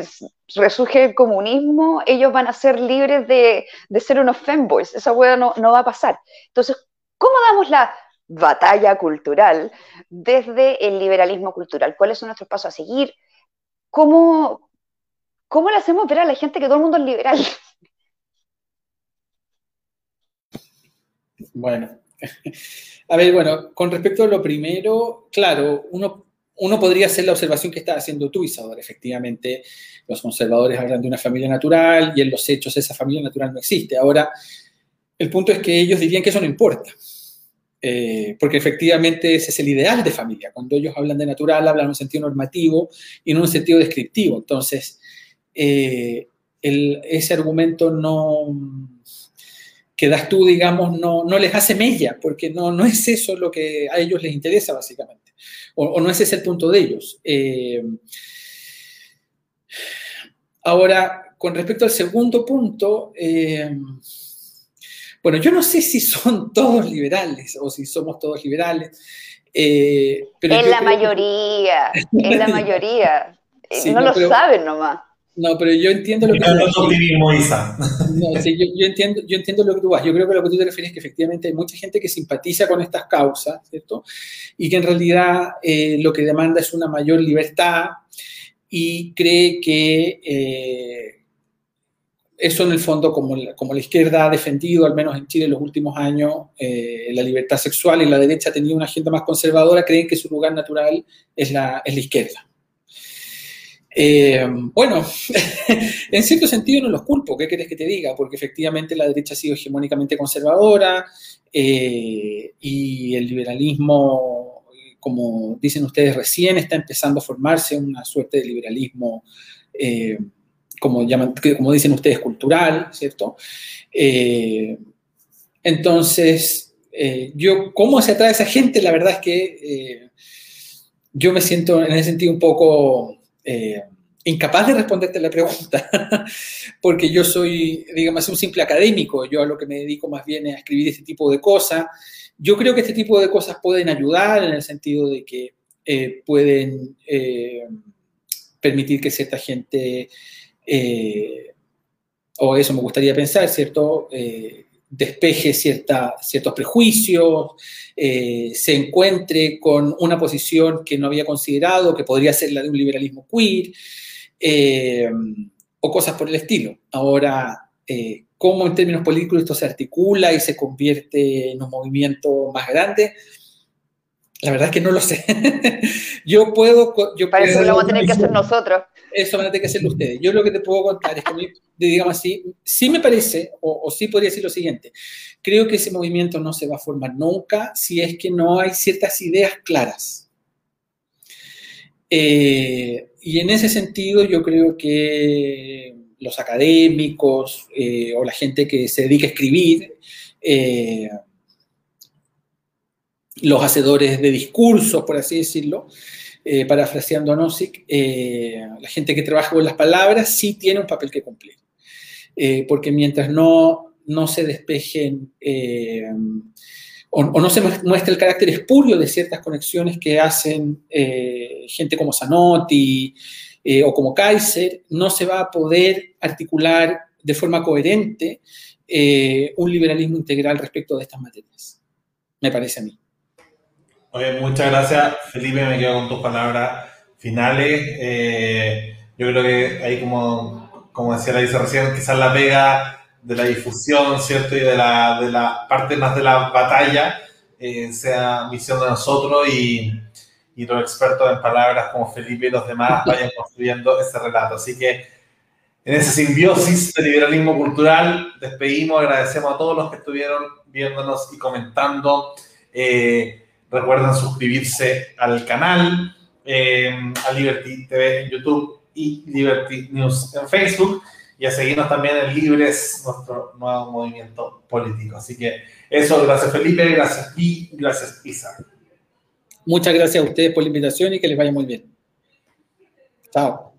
resurge el comunismo, ellos van a ser libres de, ser unos fanboys. Esa hueá no, no va a pasar. Entonces, ¿cómo damos la batalla cultural desde el liberalismo cultural? ¿Cuáles son nuestros pasos a seguir? ¿Cómo, ¿Cómo le hacemos ver a la gente que todo el mundo es liberal? Bueno, a ver, bueno, con respecto a lo primero, claro, uno, uno podría hacer la observación que estás haciendo tú, Isadora. Efectivamente, los conservadores hablan de una familia natural y en los hechos esa familia natural no existe. Ahora, el punto es que ellos dirían que eso no importa. Eh, porque efectivamente ese es el ideal de familia. Cuando ellos hablan de natural, hablan en un sentido normativo y no en un sentido descriptivo. Entonces, eh, ese argumento no que das tú, digamos, no, no les hace mella, porque no, no es eso lo que a ellos les interesa, básicamente, o, no ese es el punto de ellos. Eh, ahora, con respecto al segundo punto, eh, bueno, yo no sé si son todos liberales o si somos todos liberales. pero en la mayoría, en la mayoría. no, lo saben nomás. No, pero yo entiendo lo que tú optimismo, Isa. No, sí, yo, entiendo, yo entiendo lo que tú vas. Yo creo que lo que tú te refieres es que efectivamente hay mucha gente que simpatiza con estas causas, ¿cierto? Y que en realidad eh, lo que demanda es una mayor libertad y cree que eh, eso en el fondo, como la, como la izquierda ha defendido, al menos en Chile en los últimos años, eh, la libertad sexual y la derecha ha tenido una agenda más conservadora, creen que su lugar natural es la, es la izquierda. Eh, bueno, en cierto sentido no los culpo, ¿qué querés que te diga? Porque efectivamente la derecha ha sido hegemónicamente conservadora eh, y el liberalismo, como dicen ustedes recién, está empezando a formarse una suerte de liberalismo, eh, como, dicen ustedes, cultural, ¿cierto? entonces, yo, ¿cómo se atrae a esa gente? La verdad es que yo me siento en ese sentido un poco eh, incapaz de responderte la pregunta, porque yo soy, digamos, un simple académico, yo a lo que me dedico más bien es a escribir este tipo de cosas. Yo creo que este tipo de cosas pueden ayudar en el sentido de que eh, pueden eh, permitir que cierta gente, o eso me gustaría pensar, ¿cierto? Despeje cierta, ciertos prejuicios, eh, se encuentre con una posición que no había considerado, que podría ser la de un liberalismo queer, eh, o cosas por el estilo. Ahora, eh, ¿cómo en términos políticos esto se articula y se convierte en un movimiento más grande? La verdad es que no lo sé. yo puedo... Yo Para eso lo vamos a tener que hacer nosotros. Eso van a tener que hacerlo ustedes. Yo lo que te puedo contar es que, digamos así, sí me parece, o, sí podría decir lo siguiente, creo que ese movimiento no se va a formar nunca si es que no hay ciertas ideas claras. Eh, y en ese sentido yo creo que los académicos eh, o la gente que se dedica a escribir, eh, los hacedores de discursos, por así decirlo, eh, parafraseando a Nozick, eh, la gente que trabaja con las palabras sí tiene un papel que cumplir. Eh, porque mientras no, no se despejen o, no se muestre el carácter espurio de ciertas conexiones que hacen gente como Zanotti o como Kaiser, no se va a poder articular de forma coherente un liberalismo integral respecto de estas materias, me parece a mí. Oye, muchas gracias, Felipe. Me quedo con tus palabras finales. Eh, yo creo que ahí, como, como decía la dice recién, quizás la pega de la difusión, ¿cierto? Y de la, de la parte más de la batalla eh, sea misión de nosotros y, y los expertos en palabras como Felipe y los demás vayan construyendo ese relato. Así que en esa simbiosis de liberalismo cultural, despedimos, agradecemos a todos los que estuvieron viéndonos y comentando. Eh, recuerden suscribirse al canal, eh, a Liberty TV en YouTube y Liberty News en Facebook y a seguirnos también en Libres, nuestro nuevo movimiento político. Así que eso, gracias Felipe, gracias y gracias Isa. Muchas gracias a ustedes por la invitación y que les vaya muy bien. Chao.